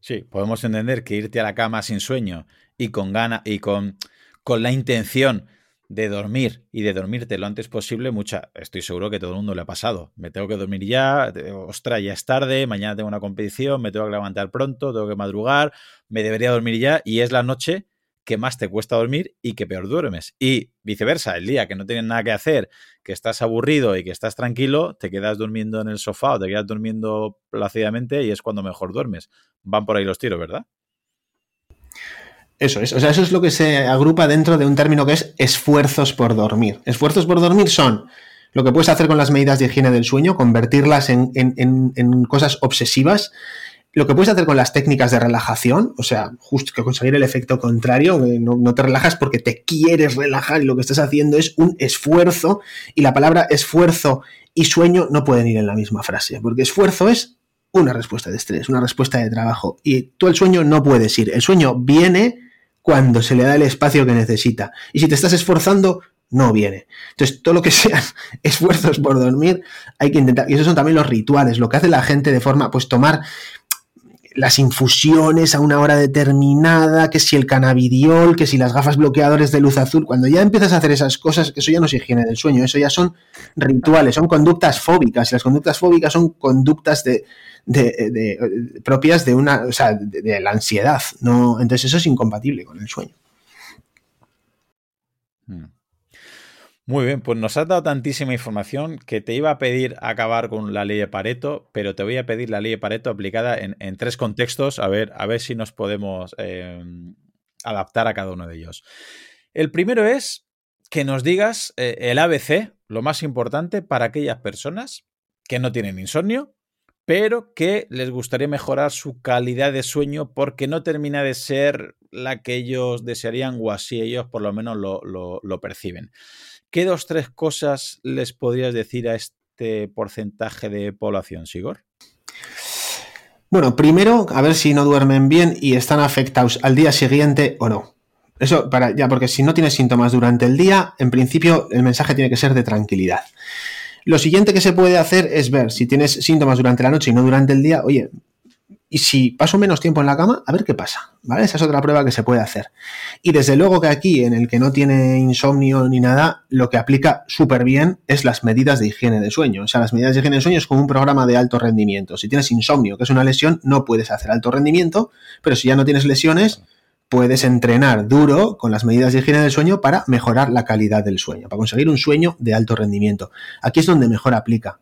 Sí, podemos entender que irte a la cama sin sueño y con gana y con, con la intención de dormir y de dormirte lo antes posible, mucha, estoy seguro que todo el mundo le ha pasado. Me tengo que dormir ya, ostras, ya es tarde, mañana tengo una competición, me tengo que levantar pronto, tengo que madrugar, me debería dormir ya y es la noche que más te cuesta dormir y que peor duermes. Y viceversa, el día que no tienes nada que hacer, que estás aburrido y que estás tranquilo, te quedas durmiendo en el sofá o te quedas durmiendo plácidamente y es cuando mejor duermes. Van por ahí los tiros, ¿verdad? Eso es, o sea, eso es lo que se agrupa dentro de un término que es esfuerzos por dormir. Esfuerzos por dormir son lo que puedes hacer con las medidas de higiene del sueño, convertirlas en, en, en, en cosas obsesivas lo que puedes hacer con las técnicas de relajación, o sea, justo que conseguir el efecto contrario, no, no, te relajas porque te quieres relajar y lo que estás haciendo es un esfuerzo y la palabra esfuerzo y sueño no pueden ir en la misma frase, porque esfuerzo es una respuesta de estrés, una respuesta de trabajo y tú el sueño no puedes ir, el sueño viene cuando se le da el espacio que necesita y si te estás esforzando no viene. Entonces, todo lo que [laughs] sean esfuerzos por dormir, hay que intentar. Y esos son también los rituales, lo que hace la gente de forma, pues tomar las infusiones a una hora determinada, que si el cannabidiol, que si las gafas bloqueadores de luz azul, cuando ya empiezas a hacer esas cosas, eso ya no es higiene del sueño, eso ya son rituales, son conductas fóbicas, y las conductas fóbicas son conductas de, de, de propias de una, o sea, de, la ansiedad, ¿no? Entonces eso es incompatible con el sueño. Hmm. Muy bien, pues nos has dado tantísima información que te iba a pedir acabar con la ley de Pareto, pero te voy a pedir la ley de Pareto aplicada en, tres contextos, a ver, a ver si nos podemos eh, adaptar a cada uno de ellos. El primero es que nos digas eh, el ABC, lo más importante para aquellas personas que no tienen insomnio, pero que les gustaría mejorar su calidad de sueño porque no termina de ser la que ellos desearían o así ellos por lo menos lo, perciben. ¿Qué dos, tres cosas les podrías decir a este porcentaje de población, Sigor? Bueno, primero, a ver si no duermen bien y están afectados al día siguiente o no. Eso para ya, porque si no tienes síntomas durante el día, en principio el mensaje tiene que ser de tranquilidad. Lo siguiente que se puede hacer es ver si tienes síntomas durante la noche y no durante el día, oye, y si paso menos tiempo en la cama, a ver qué pasa, ¿vale? Esa es otra prueba que se puede hacer. Y desde luego que aquí, en el que no tiene insomnio ni nada, lo que aplica súper bien es las medidas de higiene de sueño. O sea, las medidas de higiene de sueño es como un programa de alto rendimiento. Si tienes insomnio, que es una lesión, no puedes hacer alto rendimiento, pero si ya no tienes lesiones, puedes entrenar duro con las medidas de higiene del sueño para mejorar la calidad del sueño, para conseguir un sueño de alto rendimiento. Aquí es donde mejor aplica.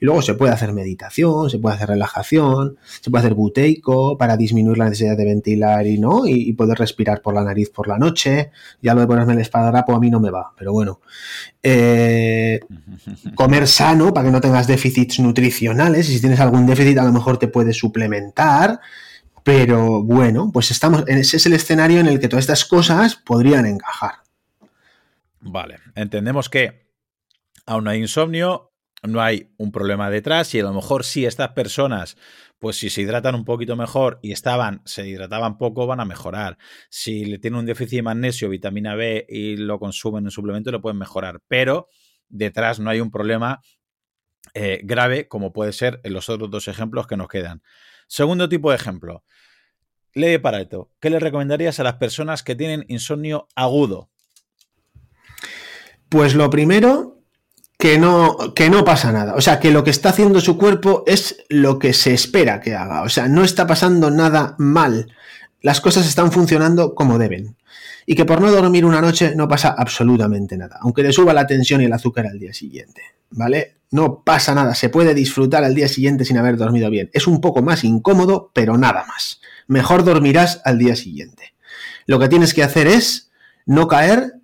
Y luego se puede hacer meditación, se puede hacer relajación, se puede hacer buteico para disminuir la necesidad de ventilar y no, y, poder respirar por la nariz por la noche. Ya lo de ponerme el espadadrapo a mí no me va, pero bueno. Eh, [laughs] comer sano para que no tengas déficits nutricionales. Y si tienes algún déficit, a lo mejor te puedes suplementar. Pero bueno, pues estamos, ese es el escenario en el que todas estas cosas podrían encajar. Vale, entendemos que aún hay insomnio, no hay un problema detrás y a lo mejor si estas personas, pues si se hidratan un poquito mejor y estaban, se hidrataban poco, van a mejorar. Si le tienen un déficit de magnesio, vitamina B y lo consumen en suplemento, lo pueden mejorar. Pero detrás no hay un problema eh, grave como puede ser en los otros dos ejemplos que nos quedan. Segundo tipo de ejemplo. Ley de Pareto. ¿Qué le recomendarías a las personas que tienen insomnio agudo? Pues lo primero, que no, que no pasa nada. O sea, que lo que está haciendo su cuerpo es lo que se espera que haga. O sea, no está pasando nada mal. Las cosas están funcionando como deben. Y que por no dormir una noche no pasa absolutamente nada. Aunque le suba la tensión y el azúcar al día siguiente. ¿Vale? No pasa nada, se puede disfrutar al día siguiente sin haber dormido bien. Es un poco más incómodo, pero nada más. Mejor dormirás al día siguiente. Lo que tienes que hacer es no caer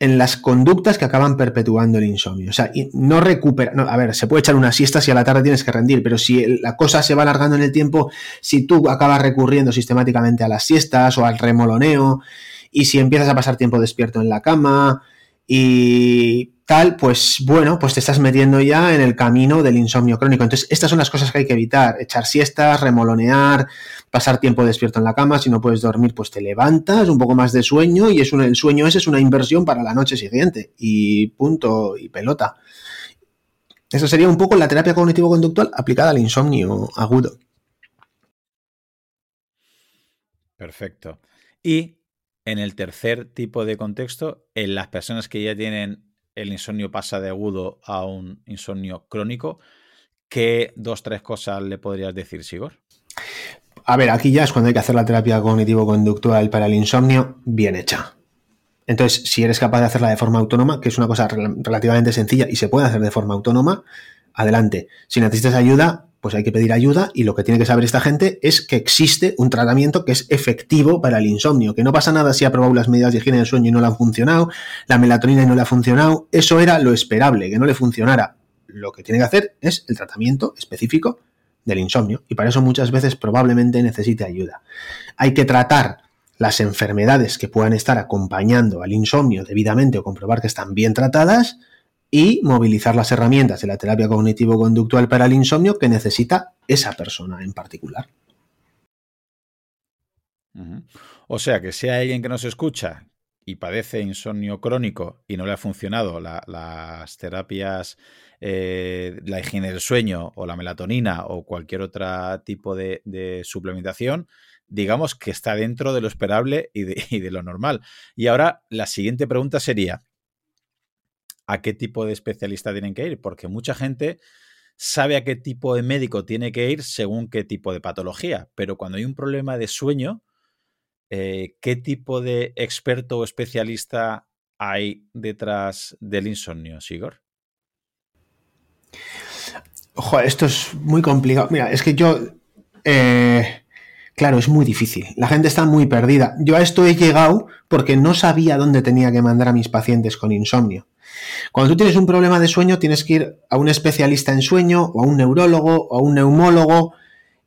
en las conductas que acaban perpetuando el insomnio. O sea, no recupera. a ver, se puede echar una siesta si a la tarde tienes que rendir, pero si la cosa se va alargando en el tiempo, si tú acabas recurriendo sistemáticamente a las siestas o al remoloneo, y si empiezas a pasar tiempo despierto en la cama, y tal, pues bueno, pues te estás metiendo ya en el camino del insomnio crónico. Entonces, estas son las cosas que hay que evitar. Echar siestas, remolonear, pasar tiempo despierto en la cama. Si no puedes dormir, pues te levantas, un poco más de sueño y es el sueño ese es una inversión para la noche siguiente. Y punto y pelota. Eso sería un poco la terapia cognitivo-conductual aplicada al insomnio agudo. Perfecto. Y en el tercer tipo de contexto, en las personas que ya tienen el insomnio pasa de agudo a un insomnio crónico, ¿qué dos, tres cosas le podrías decir, Sigor? A ver, aquí ya es cuando hay que hacer la terapia cognitivo-conductual para el insomnio bien hecha. Entonces, si eres capaz de hacerla de forma autónoma, que es una cosa relativamente sencilla y se puede hacer de forma autónoma, adelante. Si necesitas ayuda, pues hay que pedir ayuda y lo que tiene que saber esta gente es que existe un tratamiento que es efectivo para el insomnio, que no pasa nada si ha probado las medidas de higiene del sueño y no le han funcionado, la melatonina y no le ha funcionado, eso era lo esperable, que no le funcionara. Lo que tiene que hacer es el tratamiento específico del insomnio y para eso muchas veces probablemente necesite ayuda. Hay que tratar las enfermedades que puedan estar acompañando al insomnio debidamente o comprobar que están bien tratadas y movilizar las herramientas de la terapia cognitivo-conductual para el insomnio que necesita esa persona en particular. O sea, que sea alguien que nos escucha y padece insomnio crónico y no le ha funcionado las terapias, eh, la higiene del sueño o la melatonina o cualquier otro tipo de, suplementación, digamos que está dentro de lo esperable y de lo normal. Y ahora la siguiente pregunta sería, a qué tipo de especialista tienen que ir, porque mucha gente sabe a qué tipo de médico tiene que ir según qué tipo de patología, pero cuando hay un problema de sueño, eh, ¿qué tipo de experto o especialista hay detrás del insomnio, Sigor? Ojo, esto es muy complicado. Mira, es que yo... Eh, claro, es muy difícil. La gente está muy perdida. Yo a esto he llegado porque no sabía dónde tenía que mandar a mis pacientes con insomnio. Cuando tú tienes un problema de sueño, tienes que ir a un especialista en sueño, o a un neurólogo, o a un neumólogo,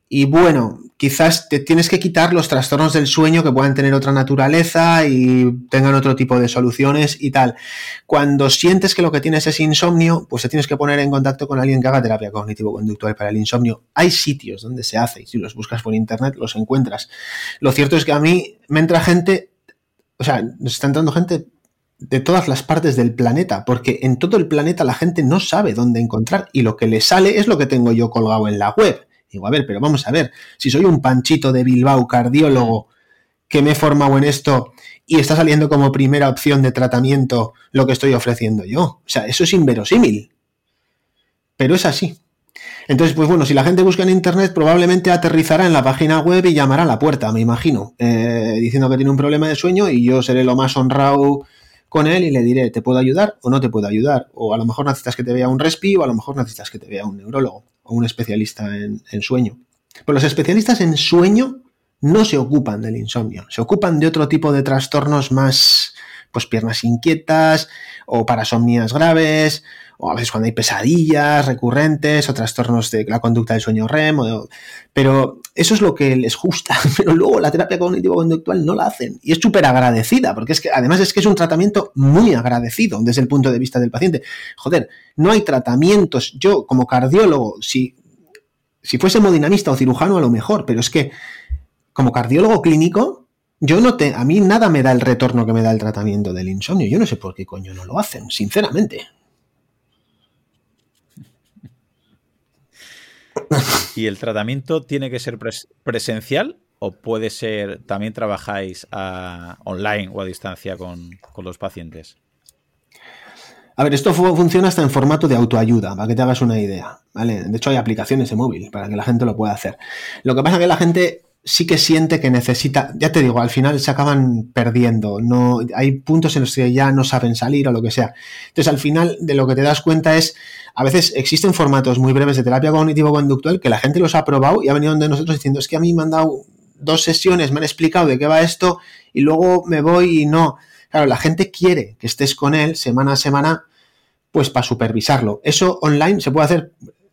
y bueno, quizás te tienes que quitar los trastornos del sueño que puedan tener otra naturaleza y tengan otro tipo de soluciones y tal. Cuando sientes que lo que tienes es insomnio, pues te tienes que poner en contacto con alguien que haga terapia cognitivo-conductual para el insomnio. Hay sitios donde se hace y si los buscas por internet los encuentras. Lo cierto es que a mí me entra gente, o sea, nos está entrando gente de todas las partes del planeta, porque en todo el planeta la gente no sabe dónde encontrar y lo que le sale es lo que tengo yo colgado en la web. Digo, a ver, pero vamos a ver, si soy un panchito de Bilbao, cardiólogo, que me he formado en esto y está saliendo como primera opción de tratamiento lo que estoy ofreciendo yo. O sea, eso es inverosímil. Pero es así. Entonces, pues bueno, si la gente busca en internet, probablemente aterrizará en la página web y llamará a la puerta, me imagino, eh, diciendo que tiene un problema de sueño y yo seré lo más honrado con él y le diré, ¿te puedo ayudar o no te puedo ayudar? O a lo mejor necesitas que te vea un respi o a lo mejor necesitas que te vea un neurólogo o un especialista en, sueño. Pero los especialistas en sueño no se ocupan del insomnio, se ocupan de otro tipo de trastornos más, pues piernas inquietas o parasomnias graves o a veces cuando hay pesadillas recurrentes o trastornos de la conducta del sueño REM, pero eso es lo que les gusta, [laughs] pero luego la terapia cognitivo-conductual no la hacen y es súper agradecida, porque es que además es que es un tratamiento muy agradecido desde el punto de vista del paciente. Joder, no hay tratamientos, yo como cardiólogo, si, si fuese hemodinamista o cirujano a lo mejor, pero es que como cardiólogo clínico, yo no te, a mí nada me da el retorno que me da el tratamiento del insomnio. Yo no sé por qué coño no lo hacen, sinceramente. ¿Y el tratamiento tiene que ser presencial o puede ser, también trabajáis online o a distancia con, los pacientes? A ver, esto funciona hasta en formato de autoayuda, para que te hagas una idea. ¿vale? De hecho, hay aplicaciones de móvil para que la gente lo pueda hacer. Lo que pasa es que la gente sí que siente que necesita, ya te digo, al final se acaban perdiendo, no hay puntos en los que ya no saben salir o lo que sea. Entonces, al final de lo que te das cuenta es a veces existen formatos muy breves de terapia cognitivo-conductual que la gente los ha probado y ha venido de nosotros diciendo, es que a mí me han dado dos sesiones, me han explicado de qué va esto y luego me voy y no. Claro, la gente quiere que estés con él semana a semana, pues para supervisarlo. Eso online se puede hacer,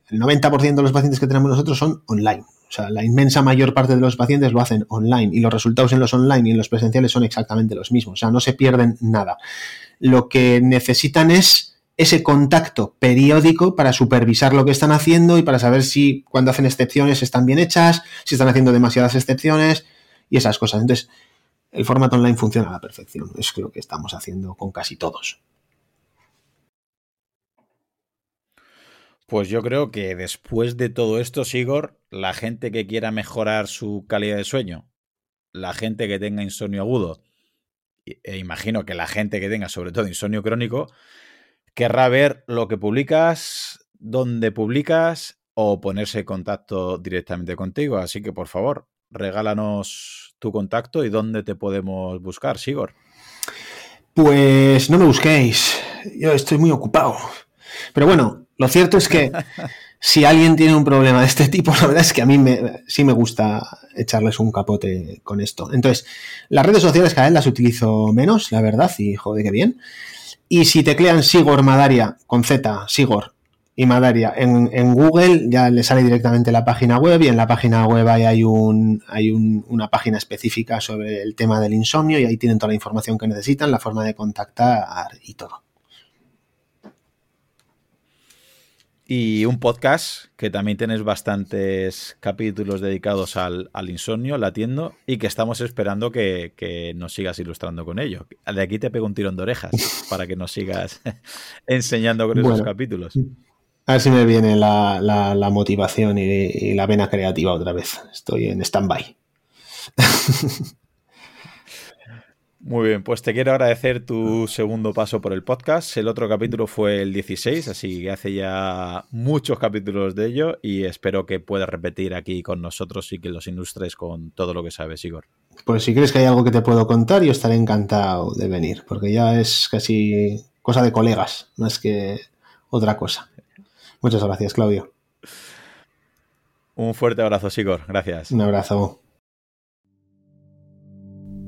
el 90% de los pacientes que tenemos nosotros son online. O sea, la inmensa mayor parte de los pacientes lo hacen online y los resultados en los online y en los presenciales son exactamente los mismos. O sea, no se pierden nada. Lo que necesitan es ese contacto periódico para supervisar lo que están haciendo y para saber si cuando hacen excepciones están bien hechas, si están haciendo demasiadas excepciones y esas cosas. Entonces, el formato online funciona a la perfección. Es lo que estamos haciendo con casi todos. Pues yo creo que después de todo esto, Sigor, la gente que quiera mejorar su calidad de sueño, la gente que tenga insomnio agudo, e imagino que la gente que tenga sobre todo insomnio crónico, querrá ver lo que publicas, dónde publicas o ponerse en contacto directamente contigo. Así que, por favor, regálanos tu contacto y dónde te podemos buscar, Sigor. Pues no me busquéis, yo estoy muy ocupado. Pero bueno, lo cierto es que si alguien tiene un problema de este tipo, [laughs] la verdad es que a mí me, sí me gusta echarles un capote con esto. Entonces, las redes sociales cada vez las utilizo menos, la verdad, y joder, qué bien. Y si teclean Sigor Madaria con Z, Sigor y Madaria en, Google, ya le sale directamente la página web y en la página web hay, un, hay una página específica sobre el tema del insomnio y ahí tienen toda la información que necesitan, la forma de contactar y todo. Y un podcast que también tienes bastantes capítulos dedicados al, insomnio, latiendo, y que estamos esperando que, nos sigas ilustrando con ello. De aquí te pego un tirón de orejas para que nos sigas [laughs] enseñando con esos capítulos. A ver si me viene la, motivación y, y, la vena creativa otra vez. Estoy en stand-by. [laughs] Muy bien, pues te quiero agradecer tu segundo paso por el podcast. El otro capítulo fue el 16, así que hace ya muchos capítulos de ello y espero que puedas repetir aquí con nosotros y que los ilustres con todo lo que sabes, Igor. Pues si crees que hay algo que te puedo contar, yo estaré encantado de venir, porque ya es casi cosa de colegas, más que otra cosa. Muchas gracias, Claudio. Un fuerte abrazo, Sigor. Gracias. Un abrazo.